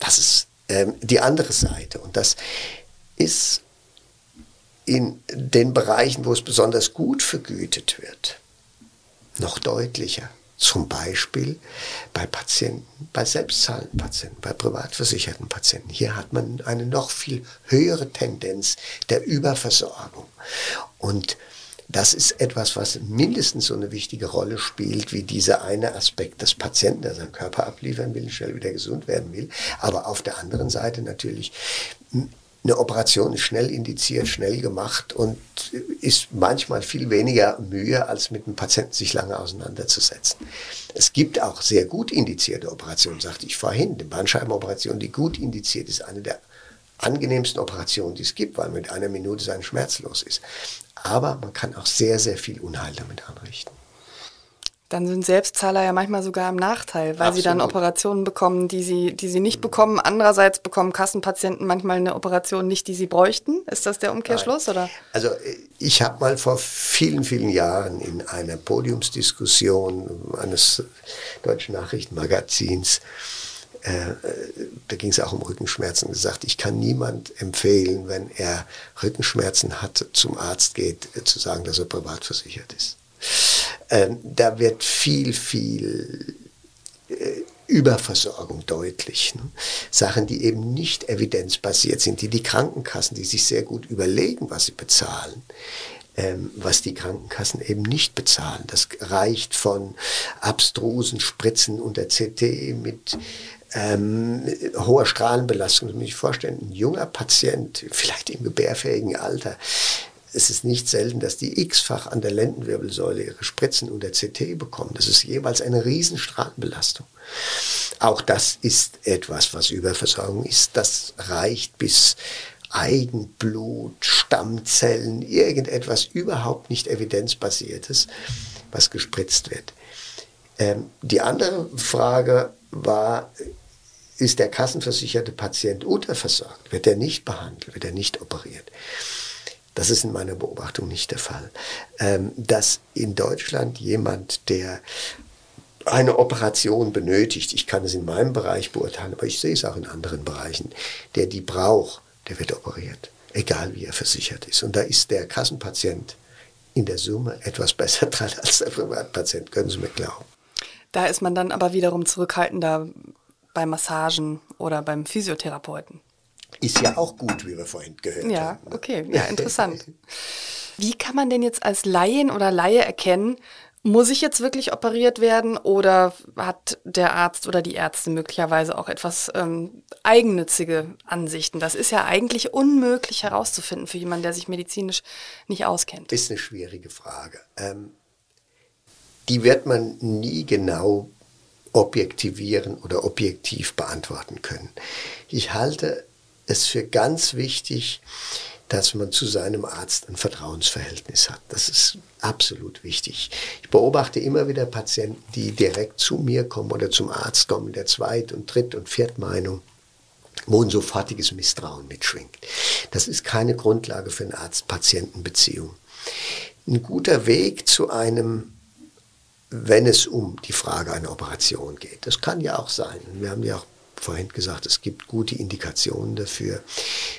Das ist ähm, die andere Seite. Und das ist in den Bereichen, wo es besonders gut vergütet wird, noch deutlicher. Zum Beispiel bei Patienten, bei selbstzahlenden Patienten, bei privatversicherten Patienten. Hier hat man eine noch viel höhere Tendenz der Überversorgung. Und das ist etwas, was mindestens so eine wichtige Rolle spielt, wie dieser eine Aspekt des Patienten, der seinen Körper abliefern will, schnell wieder gesund werden will. Aber auf der anderen Seite natürlich eine Operation ist schnell indiziert, schnell gemacht und ist manchmal viel weniger Mühe, als mit dem Patienten sich lange auseinanderzusetzen. Es gibt auch sehr gut indizierte Operationen, sagte ich vorhin. Die Bandscheibenoperation, die gut indiziert ist, eine der angenehmsten Operationen, die es gibt, weil mit einer Minute sein schmerzlos ist. Aber man kann auch sehr, sehr viel Unheil damit anrichten dann sind Selbstzahler ja manchmal sogar im Nachteil, weil Absolut. sie dann Operationen bekommen, die sie, die sie nicht bekommen. Andererseits bekommen Kassenpatienten manchmal eine Operation nicht, die sie bräuchten. Ist das der Umkehrschluss? Oder? Also ich habe mal vor vielen, vielen Jahren in einer Podiumsdiskussion eines deutschen Nachrichtenmagazins äh, da ging es auch um Rückenschmerzen, gesagt, ich kann niemand empfehlen, wenn er Rückenschmerzen hat, zum Arzt geht, äh, zu sagen, dass er privat versichert ist. Ähm, da wird viel, viel äh, Überversorgung deutlich. Ne? Sachen, die eben nicht evidenzbasiert sind, die die Krankenkassen, die sich sehr gut überlegen, was sie bezahlen, ähm, was die Krankenkassen eben nicht bezahlen. Das reicht von abstrusen Spritzen unter CT mit ähm, hoher Strahlenbelastung. Das muss ich vorstellen, ein junger Patient, vielleicht im gebärfähigen Alter, es ist nicht selten, dass die x-fach an der Lendenwirbelsäule ihre Spritzen unter CT bekommen. Das ist jeweils eine Riesenstrahlenbelastung. Auch das ist etwas, was Überversorgung ist. Das reicht bis Eigenblut, Stammzellen, irgendetwas überhaupt nicht evidenzbasiertes, was gespritzt wird. Ähm, die andere Frage war, ist der kassenversicherte Patient unterversorgt? Wird er nicht behandelt? Wird er nicht operiert? Das ist in meiner Beobachtung nicht der Fall. Ähm, dass in Deutschland jemand, der eine Operation benötigt, ich kann es in meinem Bereich beurteilen, aber ich sehe es auch in anderen Bereichen, der die braucht, der wird operiert, egal wie er versichert ist. Und da ist der Kassenpatient in der Summe etwas besser dran als der Privatpatient, können Sie mir glauben. Da ist man dann aber wiederum zurückhaltender bei Massagen oder beim Physiotherapeuten. Ist ja auch gut, wie wir vorhin gehört ja, haben. Ja, ne? okay, ja, interessant. Wie kann man denn jetzt als Laien oder Laie erkennen, muss ich jetzt wirklich operiert werden oder hat der Arzt oder die Ärzte möglicherweise auch etwas ähm, eigennützige Ansichten? Das ist ja eigentlich unmöglich herauszufinden für jemanden, der sich medizinisch nicht auskennt. Ist eine schwierige Frage. Ähm, die wird man nie genau objektivieren oder objektiv beantworten können. Ich halte es für ganz wichtig, dass man zu seinem Arzt ein Vertrauensverhältnis hat. Das ist absolut wichtig. Ich beobachte immer wieder Patienten, die direkt zu mir kommen oder zum Arzt kommen, der Zweit- und Dritt- und Viertmeinung wo ein sofortiges Misstrauen mitschwingt. Das ist keine Grundlage für eine Arzt-Patienten-Beziehung. Ein guter Weg zu einem, wenn es um die Frage einer Operation geht. Das kann ja auch sein. Wir haben ja auch vorhin gesagt, es gibt gute Indikationen dafür,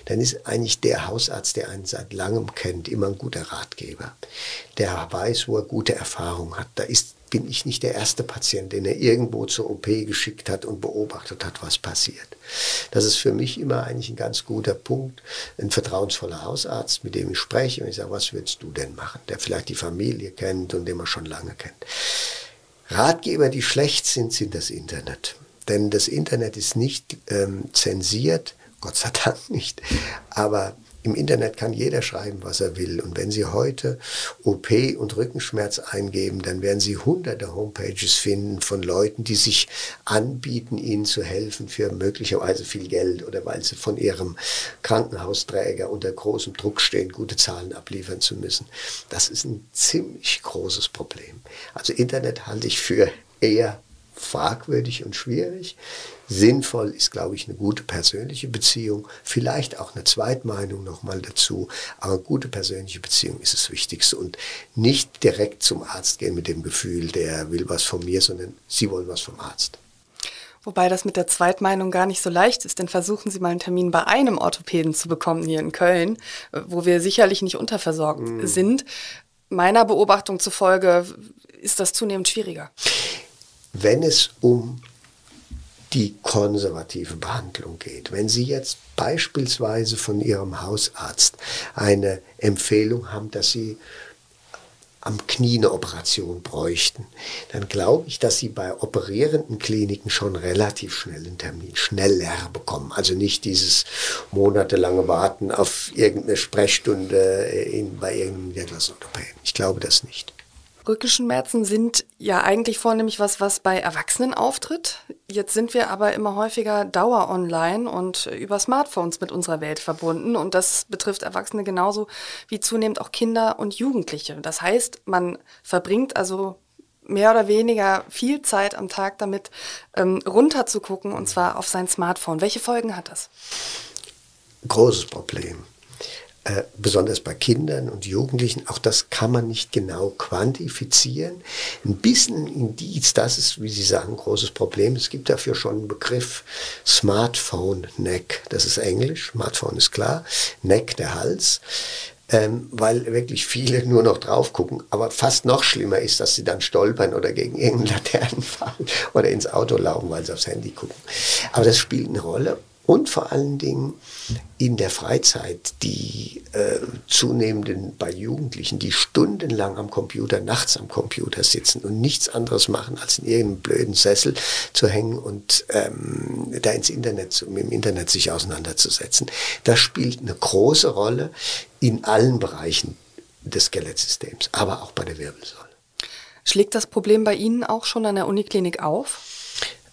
dann ist eigentlich der Hausarzt, der einen seit langem kennt, immer ein guter Ratgeber. Der weiß, wo er gute Erfahrungen hat. Da ist, bin ich nicht der erste Patient, den er irgendwo zur OP geschickt hat und beobachtet hat, was passiert. Das ist für mich immer eigentlich ein ganz guter Punkt. Ein vertrauensvoller Hausarzt, mit dem ich spreche und ich sage, was würdest du denn machen? Der vielleicht die Familie kennt und den man schon lange kennt. Ratgeber, die schlecht sind, sind das Internet. Denn das Internet ist nicht ähm, zensiert, Gott sei Dank nicht, aber im Internet kann jeder schreiben, was er will. Und wenn Sie heute OP und Rückenschmerz eingeben, dann werden Sie hunderte Homepages finden von Leuten, die sich anbieten, Ihnen zu helfen für möglicherweise viel Geld oder weil sie von ihrem Krankenhausträger unter großem Druck stehen, gute Zahlen abliefern zu müssen. Das ist ein ziemlich großes Problem. Also Internet halte ich für eher fragwürdig und schwierig. Sinnvoll ist, glaube ich, eine gute persönliche Beziehung, vielleicht auch eine Zweitmeinung nochmal dazu, aber eine gute persönliche Beziehung ist das Wichtigste und nicht direkt zum Arzt gehen mit dem Gefühl, der will was von mir, sondern Sie wollen was vom Arzt. Wobei das mit der Zweitmeinung gar nicht so leicht ist, denn versuchen Sie mal einen Termin bei einem Orthopäden zu bekommen hier in Köln, wo wir sicherlich nicht unterversorgt mm. sind. Meiner Beobachtung zufolge ist das zunehmend schwieriger wenn es um die konservative Behandlung geht. Wenn Sie jetzt beispielsweise von Ihrem Hausarzt eine Empfehlung haben, dass Sie am Knie eine Operation bräuchten, dann glaube ich, dass Sie bei operierenden Kliniken schon relativ schnell einen Termin schneller bekommen. Also nicht dieses monatelange Warten auf irgendeine Sprechstunde in, bei irgendeinem Niederlassungsorthopäden. Ich glaube das nicht. Rückenschmerzen sind ja eigentlich vornehmlich was, was bei Erwachsenen auftritt. Jetzt sind wir aber immer häufiger Dauer online und über Smartphones mit unserer Welt verbunden. Und das betrifft Erwachsene genauso wie zunehmend auch Kinder und Jugendliche. Das heißt, man verbringt also mehr oder weniger viel Zeit am Tag damit, ähm, runter zu gucken und zwar auf sein Smartphone. Welche Folgen hat das? Großes Problem. Äh, besonders bei Kindern und Jugendlichen, auch das kann man nicht genau quantifizieren. Ein bisschen Indiz, das ist, wie Sie sagen, ein großes Problem. Es gibt dafür schon einen Begriff Smartphone Neck. Das ist Englisch, Smartphone ist klar, Neck der Hals. Ähm, weil wirklich viele nur noch drauf gucken. Aber fast noch schlimmer ist, dass sie dann stolpern oder gegen irgendeinen Laternen fallen oder ins Auto laufen, weil sie aufs Handy gucken. Aber das spielt eine Rolle und vor allen Dingen in der Freizeit die äh, zunehmenden bei Jugendlichen, die stundenlang am Computer, nachts am Computer sitzen und nichts anderes machen, als in irgendeinem blöden Sessel zu hängen und ähm, da ins Internet, im Internet sich auseinanderzusetzen. Das spielt eine große Rolle in allen Bereichen des Skelettsystems, aber auch bei der Wirbelsäule. Schlägt das Problem bei Ihnen auch schon an der Uniklinik auf?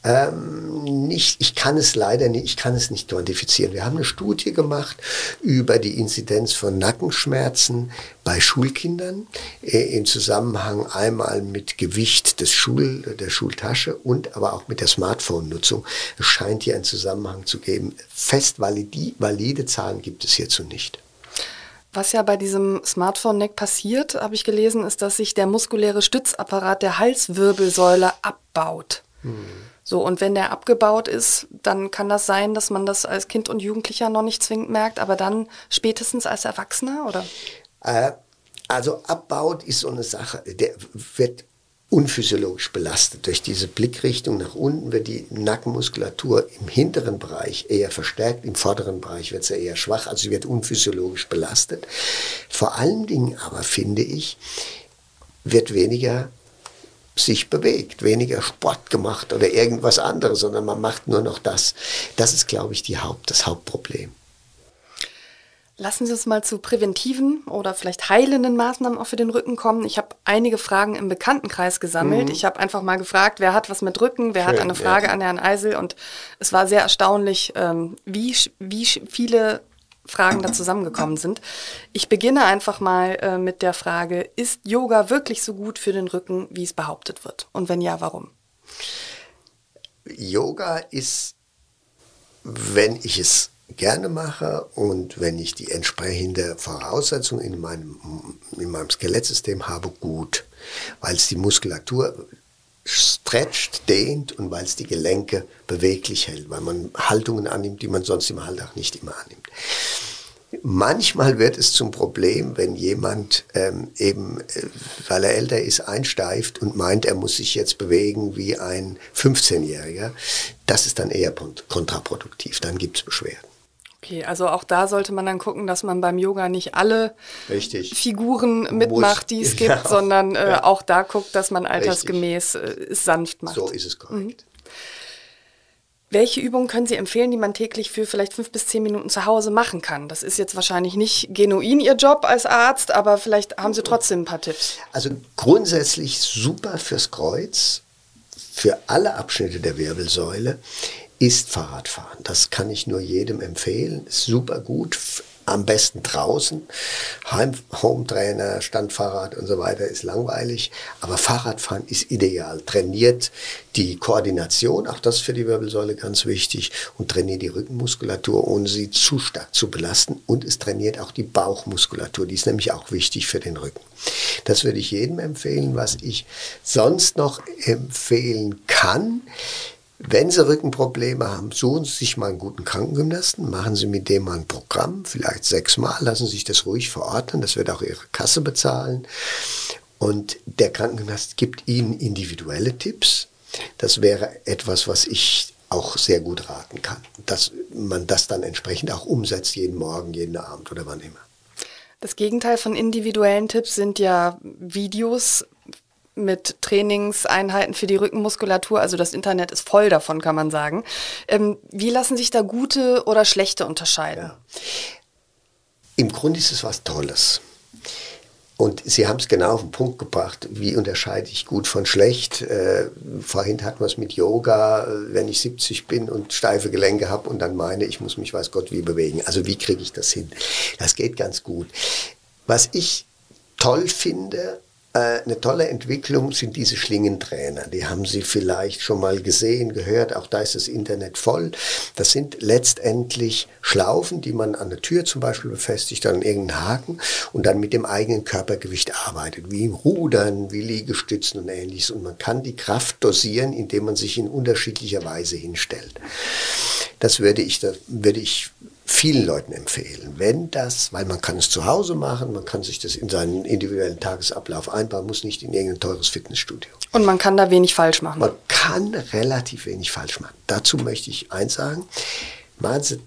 Ähm, nicht, ich kann es leider nicht, ich kann es nicht quantifizieren. Wir haben eine Studie gemacht über die Inzidenz von Nackenschmerzen bei Schulkindern äh, im Zusammenhang einmal mit Gewicht des Schul, der Schultasche und aber auch mit der Smartphone-Nutzung. Es scheint hier einen Zusammenhang zu geben. Fest valide, valide Zahlen gibt es hierzu nicht. Was ja bei diesem Smartphone-Neck passiert, habe ich gelesen, ist, dass sich der muskuläre Stützapparat der Halswirbelsäule abbaut. Hm. So, und wenn der abgebaut ist, dann kann das sein, dass man das als Kind und Jugendlicher noch nicht zwingend merkt, aber dann spätestens als Erwachsener, oder? Äh, also abbaut ist so eine Sache, der wird unphysiologisch belastet. Durch diese Blickrichtung nach unten wird die Nackenmuskulatur im hinteren Bereich eher verstärkt, im vorderen Bereich wird sie eher schwach, also sie wird unphysiologisch belastet. Vor allen Dingen aber finde ich, wird weniger sich bewegt, weniger Sport gemacht oder irgendwas anderes, sondern man macht nur noch das. Das ist, glaube ich, die Haupt, das Hauptproblem. Lassen Sie uns mal zu präventiven oder vielleicht heilenden Maßnahmen auch für den Rücken kommen. Ich habe einige Fragen im Bekanntenkreis gesammelt. Mhm. Ich habe einfach mal gefragt, wer hat was mit Rücken, wer Schön, hat eine Frage ja. an Herrn Eisel und es war sehr erstaunlich, ähm, wie, wie viele Fragen da zusammengekommen sind. Ich beginne einfach mal äh, mit der Frage, ist Yoga wirklich so gut für den Rücken, wie es behauptet wird? Und wenn ja, warum? Yoga ist, wenn ich es gerne mache und wenn ich die entsprechende Voraussetzung in meinem, in meinem Skelettsystem habe, gut, weil es die Muskulatur stretcht, dehnt und weil es die Gelenke beweglich hält, weil man Haltungen annimmt, die man sonst im Alltag nicht immer annimmt. Manchmal wird es zum Problem, wenn jemand ähm, eben, äh, weil er älter ist, einsteift und meint, er muss sich jetzt bewegen wie ein 15-Jähriger. Das ist dann eher kontraproduktiv, dann gibt es Beschwerden. Okay, also auch da sollte man dann gucken, dass man beim Yoga nicht alle Richtig. Figuren mitmacht, die es gibt, ja. sondern äh, ja. auch da guckt, dass man altersgemäß äh, sanft macht. So ist es korrekt. Mhm. Welche Übungen können Sie empfehlen, die man täglich für vielleicht fünf bis zehn Minuten zu Hause machen kann? Das ist jetzt wahrscheinlich nicht genuin Ihr Job als Arzt, aber vielleicht haben Sie trotzdem ein paar Tipps. Also grundsätzlich super fürs Kreuz, für alle Abschnitte der Wirbelsäule ist Fahrradfahren. Das kann ich nur jedem empfehlen. Ist super gut. Am besten draußen. Home-Trainer, Standfahrrad und so weiter ist langweilig. Aber Fahrradfahren ist ideal. Trainiert die Koordination, auch das für die Wirbelsäule ganz wichtig. Und trainiert die Rückenmuskulatur, ohne sie zu stark zu belasten. Und es trainiert auch die Bauchmuskulatur. Die ist nämlich auch wichtig für den Rücken. Das würde ich jedem empfehlen. Was ich sonst noch empfehlen kann, wenn Sie Rückenprobleme haben, suchen Sie sich mal einen guten Krankengymnasten, machen Sie mit dem mal ein Programm, vielleicht sechsmal, lassen Sie sich das ruhig verordnen, das wird auch Ihre Kasse bezahlen. Und der Krankengymnast gibt Ihnen individuelle Tipps. Das wäre etwas, was ich auch sehr gut raten kann, dass man das dann entsprechend auch umsetzt, jeden Morgen, jeden Abend oder wann immer. Das Gegenteil von individuellen Tipps sind ja Videos mit Trainingseinheiten für die Rückenmuskulatur. Also das Internet ist voll davon, kann man sagen. Ähm, wie lassen sich da gute oder schlechte unterscheiden? Ja. Im Grunde ist es was Tolles. Und Sie haben es genau auf den Punkt gebracht. Wie unterscheide ich gut von schlecht? Äh, vorhin hatten wir es mit Yoga, äh, wenn ich 70 bin und steife Gelenke habe und dann meine, ich muss mich weiß Gott wie bewegen. Also wie kriege ich das hin? Das geht ganz gut. Was ich toll finde, eine tolle Entwicklung sind diese Schlingentrainer. Die haben Sie vielleicht schon mal gesehen, gehört. Auch da ist das Internet voll. Das sind letztendlich Schlaufen, die man an der Tür zum Beispiel befestigt, an irgendeinen Haken und dann mit dem eigenen Körpergewicht arbeitet, wie Rudern, wie Liegestützen und ähnliches. Und man kann die Kraft dosieren, indem man sich in unterschiedlicher Weise hinstellt. Das würde ich, das würde ich vielen Leuten empfehlen. Wenn das, weil man kann es zu Hause machen, man kann sich das in seinen individuellen Tagesablauf einbauen, muss nicht in irgendein teures Fitnessstudio. Und man kann da wenig falsch machen. Man kann relativ wenig falsch machen. Dazu möchte ich eins sagen. Machen Sie,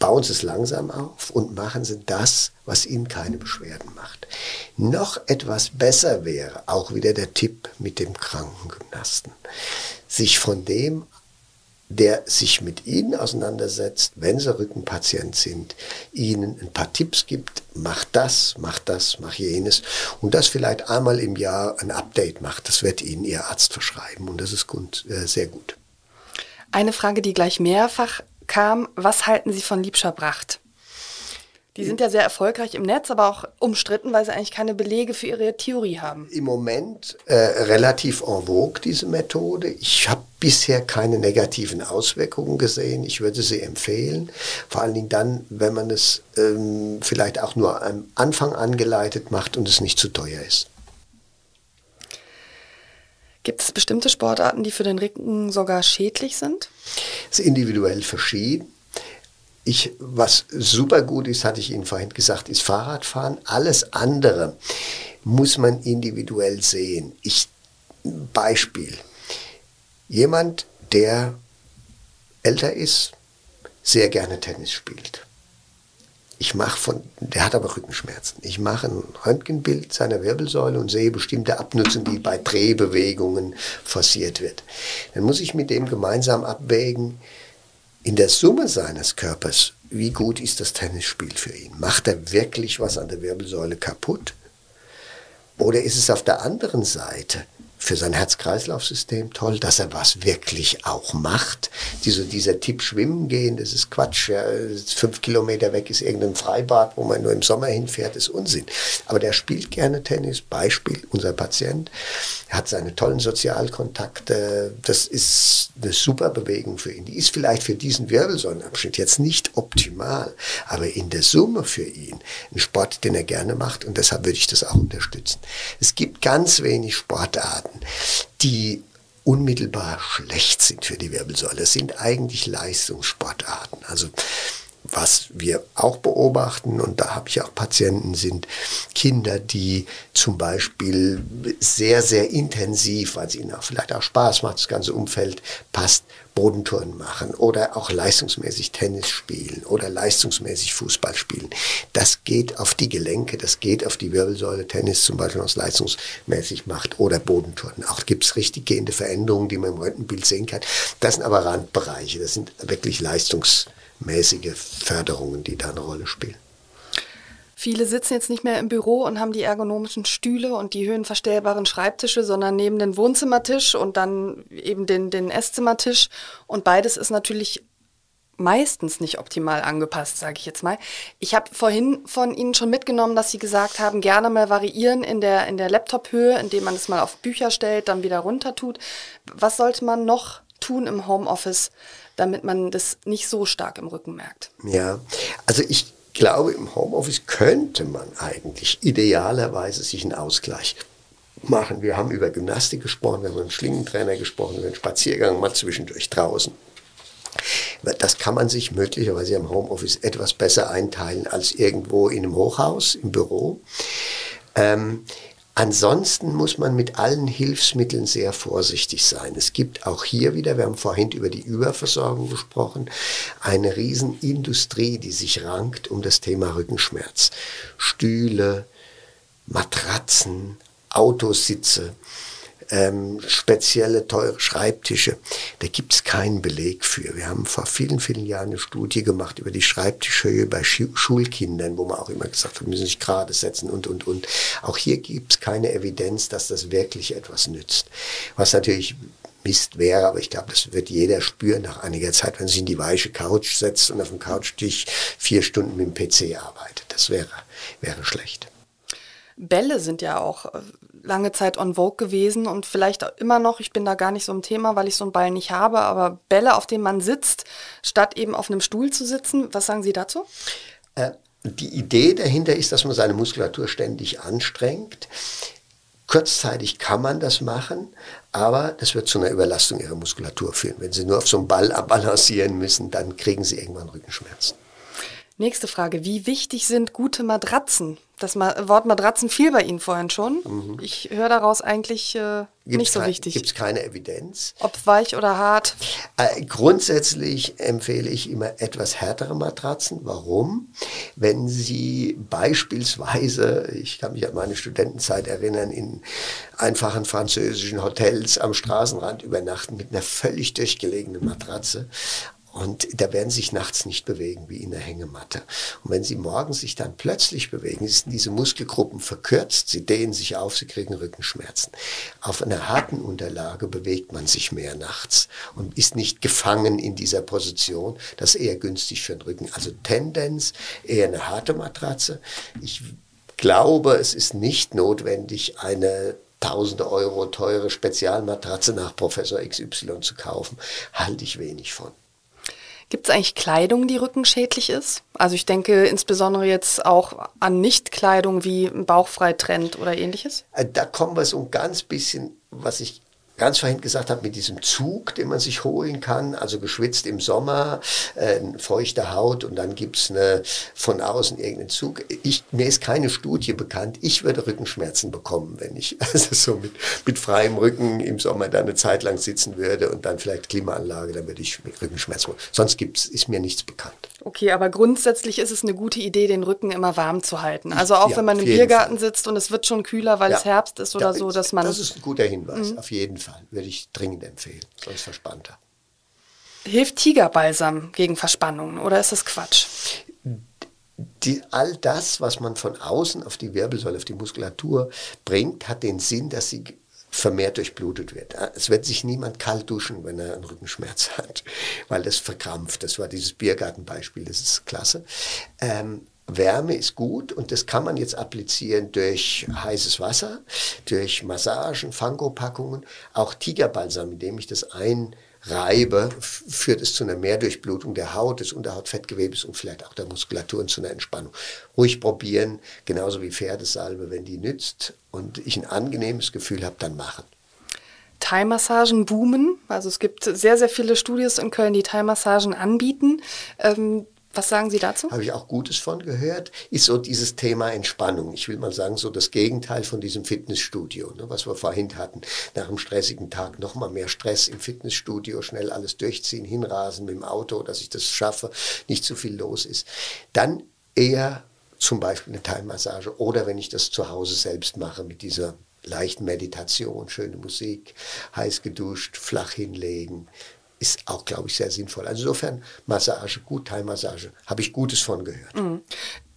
bauen Sie es langsam auf und machen Sie das, was Ihnen keine Beschwerden macht. Noch etwas besser wäre, auch wieder der Tipp mit dem Krankengymnasten, sich von dem der sich mit Ihnen auseinandersetzt, wenn Sie Rückenpatient sind, Ihnen ein paar Tipps gibt, mach das, mach das, mach jenes und das vielleicht einmal im Jahr ein Update macht. Das wird Ihnen Ihr Arzt verschreiben und das ist gut, äh, sehr gut. Eine Frage, die gleich mehrfach kam, was halten Sie von Liebscher Bracht? Die sind ja sehr erfolgreich im Netz, aber auch umstritten, weil sie eigentlich keine Belege für ihre Theorie haben. Im Moment äh, relativ en vogue, diese Methode. Ich habe bisher keine negativen Auswirkungen gesehen. Ich würde sie empfehlen. Vor allen Dingen dann, wenn man es ähm, vielleicht auch nur am Anfang angeleitet macht und es nicht zu teuer ist. Gibt es bestimmte Sportarten, die für den Rücken sogar schädlich sind? Es ist individuell verschieden. Ich, was super gut ist, hatte ich Ihnen vorhin gesagt, ist Fahrradfahren. Alles andere muss man individuell sehen. Ich, Beispiel. Jemand, der älter ist, sehr gerne Tennis spielt. Ich mache von, der hat aber Rückenschmerzen. Ich mache ein Röntgenbild seiner Wirbelsäule und sehe bestimmte Abnutzung, die bei Drehbewegungen forciert wird. Dann muss ich mit dem gemeinsam abwägen, in der Summe seines Körpers wie gut ist das Tennisspiel für ihn? Macht er wirklich was an der Wirbelsäule kaputt? Oder ist es auf der anderen Seite für sein Herz-Kreislauf-System toll, dass er was wirklich auch macht. Diese, dieser Tipp Schwimmen gehen, das ist Quatsch. Ja, fünf Kilometer weg ist irgendein Freibad, wo man nur im Sommer hinfährt, ist Unsinn. Aber der spielt gerne Tennis. Beispiel, unser Patient er hat seine tollen Sozialkontakte. Das ist eine super Bewegung für ihn. Die ist vielleicht für diesen Wirbelsäulenabschnitt jetzt nicht optimal, aber in der Summe für ihn ein Sport, den er gerne macht und deshalb würde ich das auch unterstützen. Es gibt ganz wenig Sportarten, die unmittelbar schlecht sind für die Wirbelsäule. Es sind eigentlich Leistungssportarten. Also was wir auch beobachten, und da habe ich auch Patienten, sind Kinder, die zum Beispiel sehr, sehr intensiv, weil es ihnen auch vielleicht auch Spaß macht, das ganze Umfeld passt, Bodentouren machen oder auch leistungsmäßig Tennis spielen oder leistungsmäßig Fußball spielen. Das geht auf die Gelenke, das geht auf die Wirbelsäule, Tennis zum Beispiel, was leistungsmäßig macht oder Bodentouren. Auch gibt es richtig gehende Veränderungen, die man im Röntgenbild sehen kann. Das sind aber Randbereiche, das sind wirklich Leistungs mäßige Förderungen, die da eine Rolle spielen. Viele sitzen jetzt nicht mehr im Büro und haben die ergonomischen Stühle und die höhenverstellbaren Schreibtische, sondern neben den Wohnzimmertisch und dann eben den, den Esszimmertisch. Und beides ist natürlich meistens nicht optimal angepasst, sage ich jetzt mal. Ich habe vorhin von Ihnen schon mitgenommen, dass Sie gesagt haben, gerne mal variieren in der, in der Laptop-Höhe, indem man es mal auf Bücher stellt, dann wieder runter tut. Was sollte man noch tun im Homeoffice, damit man das nicht so stark im Rücken merkt. Ja, also ich glaube, im Homeoffice könnte man eigentlich idealerweise sich einen Ausgleich machen. Wir haben über Gymnastik gesprochen, wir haben über einen Schlingentrainer gesprochen, über einen Spaziergang mal zwischendurch draußen. Das kann man sich möglicherweise im Homeoffice etwas besser einteilen als irgendwo in einem Hochhaus, im Büro. Ähm, Ansonsten muss man mit allen Hilfsmitteln sehr vorsichtig sein. Es gibt auch hier wieder, wir haben vorhin über die Überversorgung gesprochen, eine Riesenindustrie, die sich rankt um das Thema Rückenschmerz. Stühle, Matratzen, Autositze ähm, spezielle teure Schreibtische. Da gibt es keinen Beleg für. Wir haben vor vielen, vielen Jahren eine Studie gemacht über die Schreibtischhöhe bei Schu Schulkindern, wo man auch immer gesagt hat, wir müssen sich gerade setzen und, und, und. Auch hier gibt es keine Evidenz, dass das wirklich etwas nützt. Was natürlich Mist wäre, aber ich glaube, das wird jeder spüren nach einiger Zeit, wenn sich in die weiche Couch setzt und auf dem Couchtisch vier Stunden mit dem PC arbeitet. Das wäre, wäre schlecht. Bälle sind ja auch äh, lange Zeit on vogue gewesen und vielleicht immer noch, ich bin da gar nicht so im Thema, weil ich so einen Ball nicht habe, aber Bälle, auf denen man sitzt, statt eben auf einem Stuhl zu sitzen. Was sagen Sie dazu? Äh, die Idee dahinter ist, dass man seine Muskulatur ständig anstrengt. Kurzzeitig kann man das machen, aber das wird zu einer Überlastung ihrer Muskulatur führen. Wenn Sie nur auf so einem Ball balancieren müssen, dann kriegen Sie irgendwann Rückenschmerzen. Nächste Frage. Wie wichtig sind gute Matratzen? Das Wort Matratzen fiel bei Ihnen vorhin schon. Mhm. Ich höre daraus eigentlich äh, nicht so wichtig. Gibt es keine Evidenz. Ob weich oder hart? Äh, grundsätzlich empfehle ich immer etwas härtere Matratzen. Warum? Wenn Sie beispielsweise, ich kann mich an meine Studentenzeit erinnern, in einfachen französischen Hotels am Straßenrand übernachten mit einer völlig durchgelegenen Matratze und da werden sich nachts nicht bewegen wie in der Hängematte. Und wenn sie morgens sich dann plötzlich bewegen, sind diese Muskelgruppen verkürzt, sie dehnen sich auf, sie kriegen Rückenschmerzen. Auf einer harten Unterlage bewegt man sich mehr nachts und ist nicht gefangen in dieser Position. Das ist eher günstig für den Rücken. Also Tendenz eher eine harte Matratze. Ich glaube, es ist nicht notwendig, eine tausende Euro teure Spezialmatratze nach Professor XY zu kaufen. Halte ich wenig von. Gibt es eigentlich Kleidung, die rückenschädlich ist? Also ich denke insbesondere jetzt auch an Nichtkleidung wie Bauchfreitrend oder ähnliches. Äh, da kommen wir so ein ganz bisschen, was ich ganz vorhin gesagt habe, mit diesem Zug, den man sich holen kann, also geschwitzt im Sommer, äh, feuchte Haut und dann gibt's eine, von außen irgendeinen Zug. Ich, mir ist keine Studie bekannt. Ich würde Rückenschmerzen bekommen, wenn ich also so mit, mit freiem Rücken im Sommer da eine Zeit lang sitzen würde und dann vielleicht Klimaanlage, dann würde ich Rückenschmerzen bekommen. Sonst gibt's, ist mir nichts bekannt. Okay, aber grundsätzlich ist es eine gute Idee, den Rücken immer warm zu halten. Also auch ja, wenn man im Biergarten Fall. sitzt und es wird schon kühler, weil ja, es Herbst ist oder da, so, dass man... Das ist ein guter Hinweis, mhm. auf jeden Fall. Würde ich dringend empfehlen, sonst verspannter. Hilft Tigerbalsam gegen Verspannungen oder ist das Quatsch? Die, all das, was man von außen auf die Wirbelsäule, auf die Muskulatur bringt, hat den Sinn, dass sie vermehrt durchblutet wird. Es wird sich niemand kalt duschen, wenn er einen Rückenschmerz hat, weil das verkrampft. Das war dieses Biergartenbeispiel, das ist klasse. Ähm, Wärme ist gut und das kann man jetzt applizieren durch heißes Wasser, durch Massagen, Fangopackungen, auch Tigerbalsam, indem ich das einreibe, führt es zu einer Mehrdurchblutung der Haut, des Unterhautfettgewebes und vielleicht auch der Muskulatur und zu einer Entspannung. Ruhig probieren, genauso wie Pferdesalbe, wenn die nützt und ich ein angenehmes Gefühl habe, dann machen. Thai-Massagen boomen. Also es gibt sehr, sehr viele Studios in Köln, die Thai-Massagen anbieten. Ähm, was sagen Sie dazu? Habe ich auch Gutes von gehört. Ist so dieses Thema Entspannung. Ich will mal sagen, so das Gegenteil von diesem Fitnessstudio, ne, was wir vorhin hatten. Nach einem stressigen Tag nochmal mehr Stress im Fitnessstudio, schnell alles durchziehen, hinrasen mit dem Auto, dass ich das schaffe, nicht zu viel los ist. Dann eher zum Beispiel eine Teilmassage oder wenn ich das zu Hause selbst mache mit dieser leichten Meditation, schöne Musik, heiß geduscht, flach hinlegen, ist auch, glaube ich, sehr sinnvoll. Also insofern Massage, gut, Teilmassage, habe ich Gutes von gehört. Mhm.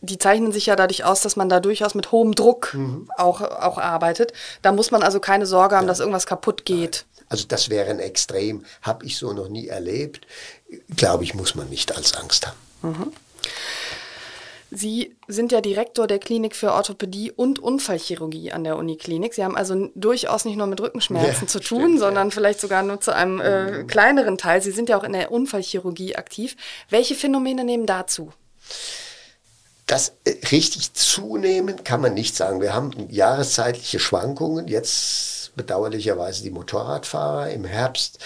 Die zeichnen sich ja dadurch aus, dass man da durchaus mit hohem Druck mhm. auch, auch arbeitet. Da muss man also keine Sorge haben, ja. dass irgendwas kaputt geht. Nein. Also das wäre ein Extrem, habe ich so noch nie erlebt. Glaube ich, muss man nicht als Angst haben. Mhm. Sie sind ja Direktor der Klinik für Orthopädie und Unfallchirurgie an der Uniklinik. Sie haben also durchaus nicht nur mit Rückenschmerzen ja, zu tun, stimmt, sondern ja. vielleicht sogar nur zu einem äh, mhm. kleineren Teil. Sie sind ja auch in der Unfallchirurgie aktiv. Welche Phänomene nehmen dazu? Das äh, richtig zunehmen kann man nicht sagen. Wir haben jahreszeitliche Schwankungen. Jetzt bedauerlicherweise die Motorradfahrer, im Herbst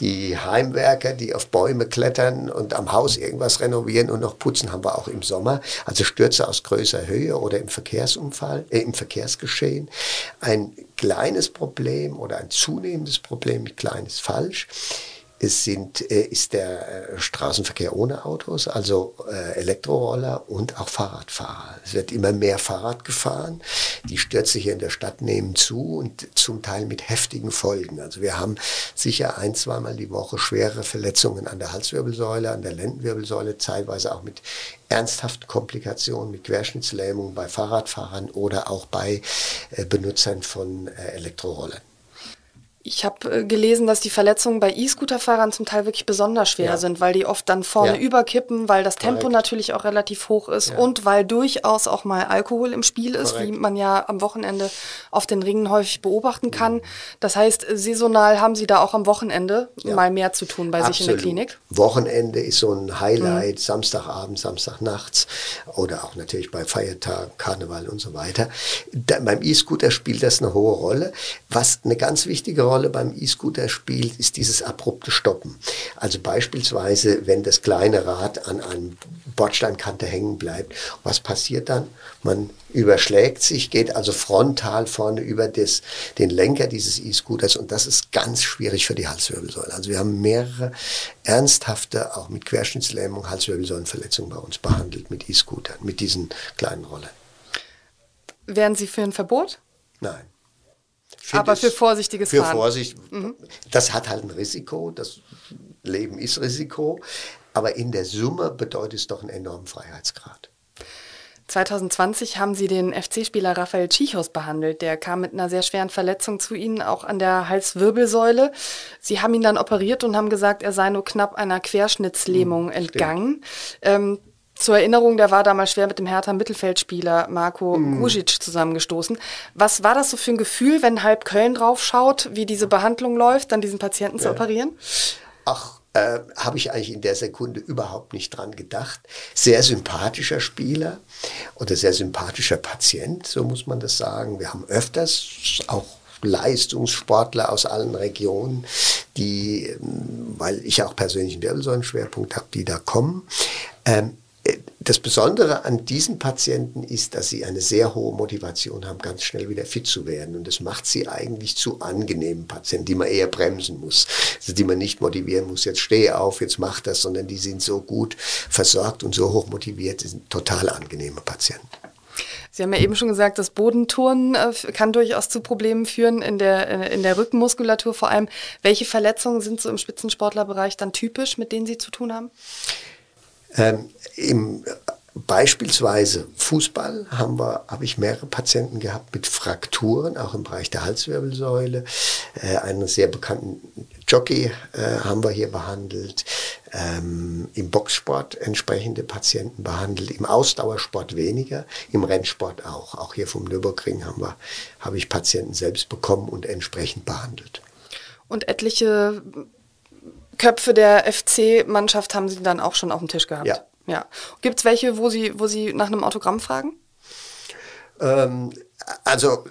die Heimwerker, die auf Bäume klettern und am Haus irgendwas renovieren und noch putzen, haben wir auch im Sommer. Also Stürze aus größer Höhe oder im Verkehrsunfall, äh, im Verkehrsgeschehen. Ein kleines Problem oder ein zunehmendes Problem, kleines falsch, es sind, äh, ist der äh, Straßenverkehr ohne Autos, also äh, Elektroroller und auch Fahrradfahrer. Es wird immer mehr Fahrrad gefahren. Die Stürze hier in der Stadt nehmen zu und zum Teil mit heftigen Folgen. Also wir haben sicher ein, zweimal die Woche schwere Verletzungen an der Halswirbelsäule, an der Lendenwirbelsäule, teilweise auch mit ernsthaften Komplikationen, mit Querschnittslähmung bei Fahrradfahrern oder auch bei Benutzern von Elektrorollern. Ich habe äh, gelesen, dass die Verletzungen bei E-Scooter-Fahrern zum Teil wirklich besonders schwer ja. sind, weil die oft dann vorne ja. überkippen, weil das Tempo Korrekt. natürlich auch relativ hoch ist ja. und weil durchaus auch mal Alkohol im Spiel ist, Korrekt. wie man ja am Wochenende auf den Ringen häufig beobachten kann. Das heißt, saisonal haben Sie da auch am Wochenende mal mehr zu tun bei Absolut. sich in der Klinik? Wochenende ist so ein Highlight, mhm. Samstagabend, Samstagnachts oder auch natürlich bei Feiertagen, Karneval und so weiter. Da, beim E-Scooter spielt das eine hohe Rolle. Was eine ganz wichtige Rolle Rolle beim E-Scooter spielt, ist dieses abrupte Stoppen. Also beispielsweise, wenn das kleine Rad an einem Bordsteinkante hängen bleibt. Was passiert dann? Man überschlägt sich, geht also frontal vorne über das, den Lenker dieses E-Scooters und das ist ganz schwierig für die Halswirbelsäule. Also wir haben mehrere ernsthafte, auch mit Querschnittslähmung, Halswirbelsäulenverletzungen bei uns behandelt mit E-Scootern, mit diesen kleinen Rollern. Wären Sie für ein Verbot? Nein. Aber für vorsichtiges für Fahren. Für Vorsicht. Mhm. Das hat halt ein Risiko. Das Leben ist Risiko. Aber in der Summe bedeutet es doch einen enormen Freiheitsgrad. 2020 haben Sie den FC-Spieler Raphael Tschichos behandelt. Der kam mit einer sehr schweren Verletzung zu Ihnen, auch an der Halswirbelsäule. Sie haben ihn dann operiert und haben gesagt, er sei nur knapp einer Querschnittslähmung hm, entgangen. Ähm, zur Erinnerung, der war damals schwer mit dem Hertha Mittelfeldspieler Marco mm. Gusic zusammengestoßen. Was war das so für ein Gefühl, wenn halb Köln drauf schaut, wie diese Behandlung läuft, dann diesen Patienten ja. zu operieren? Ach, äh, habe ich eigentlich in der Sekunde überhaupt nicht dran gedacht. Sehr sympathischer Spieler oder sehr sympathischer Patient, so muss man das sagen. Wir haben öfters auch Leistungssportler aus allen Regionen, die, ähm, weil ich auch persönlich einen Wirbelsäulenschwerpunkt habe, die da kommen. Ähm, das Besondere an diesen Patienten ist, dass sie eine sehr hohe Motivation haben, ganz schnell wieder fit zu werden. Und das macht sie eigentlich zu angenehmen Patienten, die man eher bremsen muss. Also die man nicht motivieren muss, jetzt stehe auf, jetzt mach das, sondern die sind so gut versorgt und so hoch motiviert, sind total angenehme Patienten. Sie haben ja eben schon gesagt, das Bodenturnen äh, kann durchaus zu Problemen führen in der, äh, in der Rückenmuskulatur vor allem. Welche Verletzungen sind so im Spitzensportlerbereich dann typisch, mit denen Sie zu tun haben? Ähm, Im Beispielsweise Fußball haben wir, habe ich mehrere Patienten gehabt mit Frakturen, auch im Bereich der Halswirbelsäule. Äh, einen sehr bekannten Jockey äh, haben wir hier behandelt. Ähm, Im Boxsport entsprechende Patienten behandelt, im Ausdauersport weniger, im Rennsport auch. Auch hier vom Nürburgring haben wir, habe ich Patienten selbst bekommen und entsprechend behandelt. Und etliche Köpfe der FC-Mannschaft haben Sie dann auch schon auf dem Tisch gehabt? Ja. Ja. Gibt es welche, wo Sie, wo Sie nach einem Autogramm fragen? Ähm, also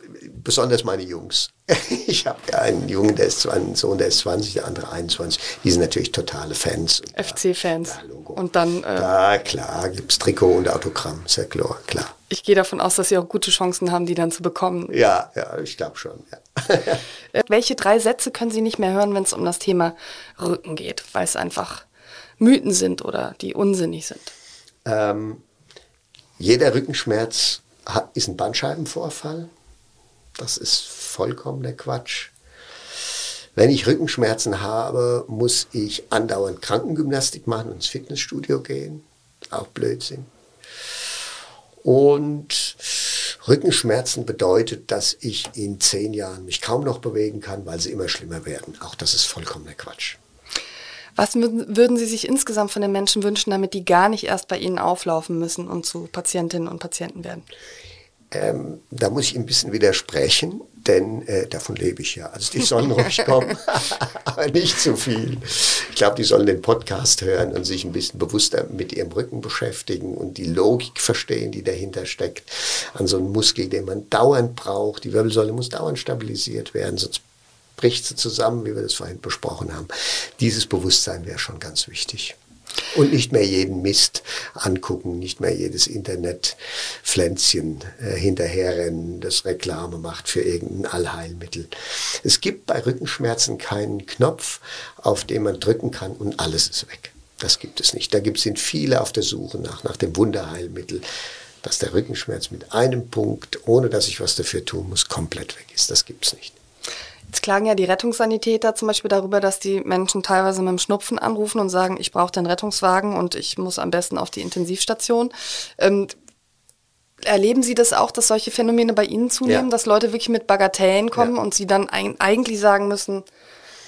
besonders meine Jungs. Ich habe ja einen Jungen, der ist einen Sohn, der ist 20, der andere 21. Die sind natürlich totale Fans. FC-Fans. Ja, und dann. Äh, ja, klar, gibt es Trikot und Autogramm, sehr klar, klar. Ich gehe davon aus, dass Sie auch gute Chancen haben, die dann zu bekommen. Ja, ja, ich glaube schon. Ja. Äh, welche drei Sätze können Sie nicht mehr hören, wenn es um das Thema Rücken geht, weil es einfach Mythen sind oder die unsinnig sind? Ähm, jeder Rückenschmerz hat, ist ein Bandscheibenvorfall. Das ist vollkommener Quatsch. Wenn ich Rückenschmerzen habe, muss ich andauernd Krankengymnastik machen und ins Fitnessstudio gehen. Auch Blödsinn. Und Rückenschmerzen bedeutet, dass ich in zehn Jahren mich kaum noch bewegen kann, weil sie immer schlimmer werden. Auch das ist vollkommener Quatsch. Was würden Sie sich insgesamt von den Menschen wünschen, damit die gar nicht erst bei Ihnen auflaufen müssen und zu Patientinnen und Patienten werden? Ähm, da muss ich ein bisschen widersprechen, denn äh, davon lebe ich ja. Also die sollen ruhig kommen, aber nicht zu viel. Ich glaube, die sollen den Podcast hören und sich ein bisschen bewusster mit ihrem Rücken beschäftigen und die Logik verstehen, die dahinter steckt. An so einem Muskel, den man dauernd braucht. Die Wirbelsäule muss dauernd stabilisiert werden, sonst bricht sie zusammen, wie wir das vorhin besprochen haben. Dieses Bewusstsein wäre schon ganz wichtig. Und nicht mehr jeden Mist angucken, nicht mehr jedes Internetpflänzchen äh, hinterherrennen, das Reklame macht für irgendein Allheilmittel. Es gibt bei Rückenschmerzen keinen Knopf, auf den man drücken kann und alles ist weg. Das gibt es nicht. Da gibt, sind viele auf der Suche nach, nach dem Wunderheilmittel, dass der Rückenschmerz mit einem Punkt, ohne dass ich was dafür tun muss, komplett weg ist. Das gibt es nicht. Jetzt klagen ja die Rettungssanitäter zum Beispiel darüber, dass die Menschen teilweise mit dem Schnupfen anrufen und sagen, ich brauche den Rettungswagen und ich muss am besten auf die Intensivstation. Ähm, erleben Sie das auch, dass solche Phänomene bei Ihnen zunehmen, ja. dass Leute wirklich mit Bagatellen kommen ja. und Sie dann ein, eigentlich sagen müssen,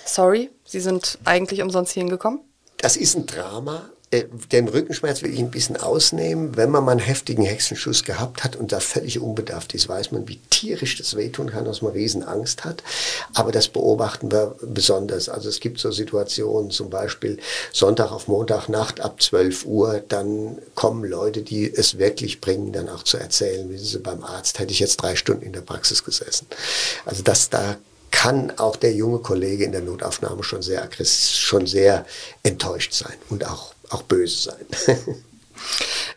sorry, Sie sind eigentlich umsonst hierhin gekommen? Das ist ein Drama, den Rückenschmerz will ich ein bisschen ausnehmen. Wenn man mal einen heftigen Hexenschuss gehabt hat und da völlig unbedarft ist, weiß man, wie tierisch das wehtun kann, dass man Riesenangst hat. Aber das beobachten wir besonders. Also es gibt so Situationen, zum Beispiel Sonntag auf Montag Nacht ab 12 Uhr, dann kommen Leute, die es wirklich bringen, dann auch zu erzählen, wissen Sie, beim Arzt hätte ich jetzt drei Stunden in der Praxis gesessen. Also das da kann auch der junge Kollege in der Notaufnahme schon sehr schon sehr enttäuscht sein und auch auch böse sein.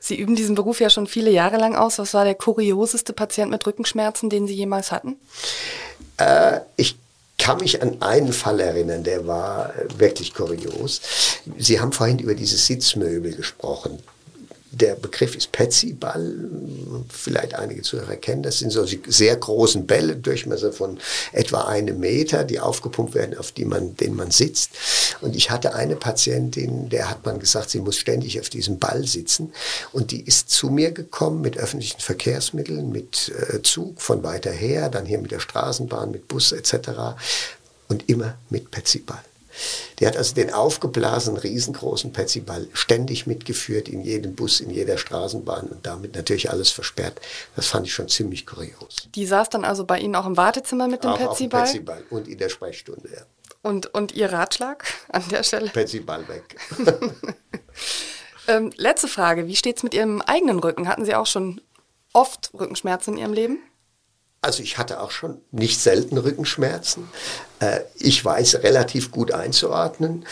Sie üben diesen Beruf ja schon viele Jahre lang aus. Was war der kurioseste Patient mit Rückenschmerzen, den Sie jemals hatten? Äh, ich kann mich an einen Fall erinnern, der war wirklich kurios. Sie haben vorhin über diese Sitzmöbel gesprochen der Begriff ist Petsy-Ball, vielleicht einige Zuhörer kennen das, sind solche sehr großen Bälle, Durchmesser von etwa einem Meter, die aufgepumpt werden, auf die man, denen man sitzt. Und ich hatte eine Patientin, der hat man gesagt, sie muss ständig auf diesem Ball sitzen. Und die ist zu mir gekommen mit öffentlichen Verkehrsmitteln, mit äh, Zug von weiter her, dann hier mit der Straßenbahn, mit Bus etc. Und immer mit Petsy-Ball. Der hat also den aufgeblasenen, riesengroßen Petsyball ständig mitgeführt in jedem Bus, in jeder Straßenbahn und damit natürlich alles versperrt. Das fand ich schon ziemlich kurios. Die saß dann also bei Ihnen auch im Wartezimmer mit dem Petsyball? Petsyball und in der Sprechstunde, ja. Und, und Ihr Ratschlag an der Stelle? Petsyball weg. ähm, letzte Frage. Wie steht es mit Ihrem eigenen Rücken? Hatten Sie auch schon oft Rückenschmerzen in Ihrem Leben? Also ich hatte auch schon nicht selten Rückenschmerzen. Äh, ich weiß relativ gut einzuordnen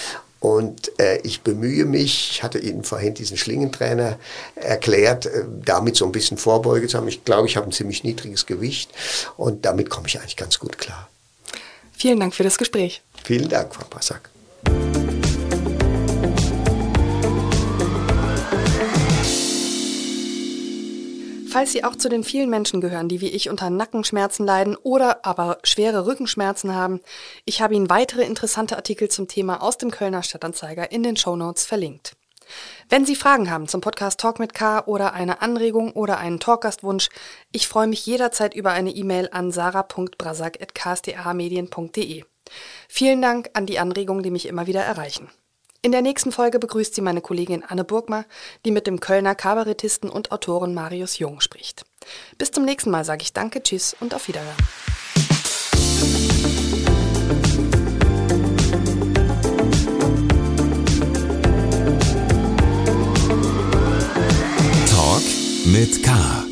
und äh, ich bemühe mich, ich hatte Ihnen vorhin diesen Schlingentrainer erklärt, äh, damit so ein bisschen Vorbeuge zu haben. Ich glaube, ich habe ein ziemlich niedriges Gewicht und damit komme ich eigentlich ganz gut klar. Vielen Dank für das Gespräch. Vielen Dank, Frau Passack. Falls Sie auch zu den vielen Menschen gehören, die wie ich unter Nackenschmerzen leiden oder aber schwere Rückenschmerzen haben, ich habe Ihnen weitere interessante Artikel zum Thema aus dem Kölner Stadtanzeiger in den Shownotes verlinkt. Wenn Sie Fragen haben zum Podcast Talk mit K oder eine Anregung oder einen Talkgastwunsch, ich freue mich jederzeit über eine E-Mail an sarah.brasak.ksda-medien.de. Vielen Dank an die Anregungen, die mich immer wieder erreichen. In der nächsten Folge begrüßt sie meine Kollegin Anne Burgmar, die mit dem Kölner Kabarettisten und Autoren Marius Jung spricht. Bis zum nächsten Mal sage ich Danke, Tschüss und auf Wiederhören. Talk mit K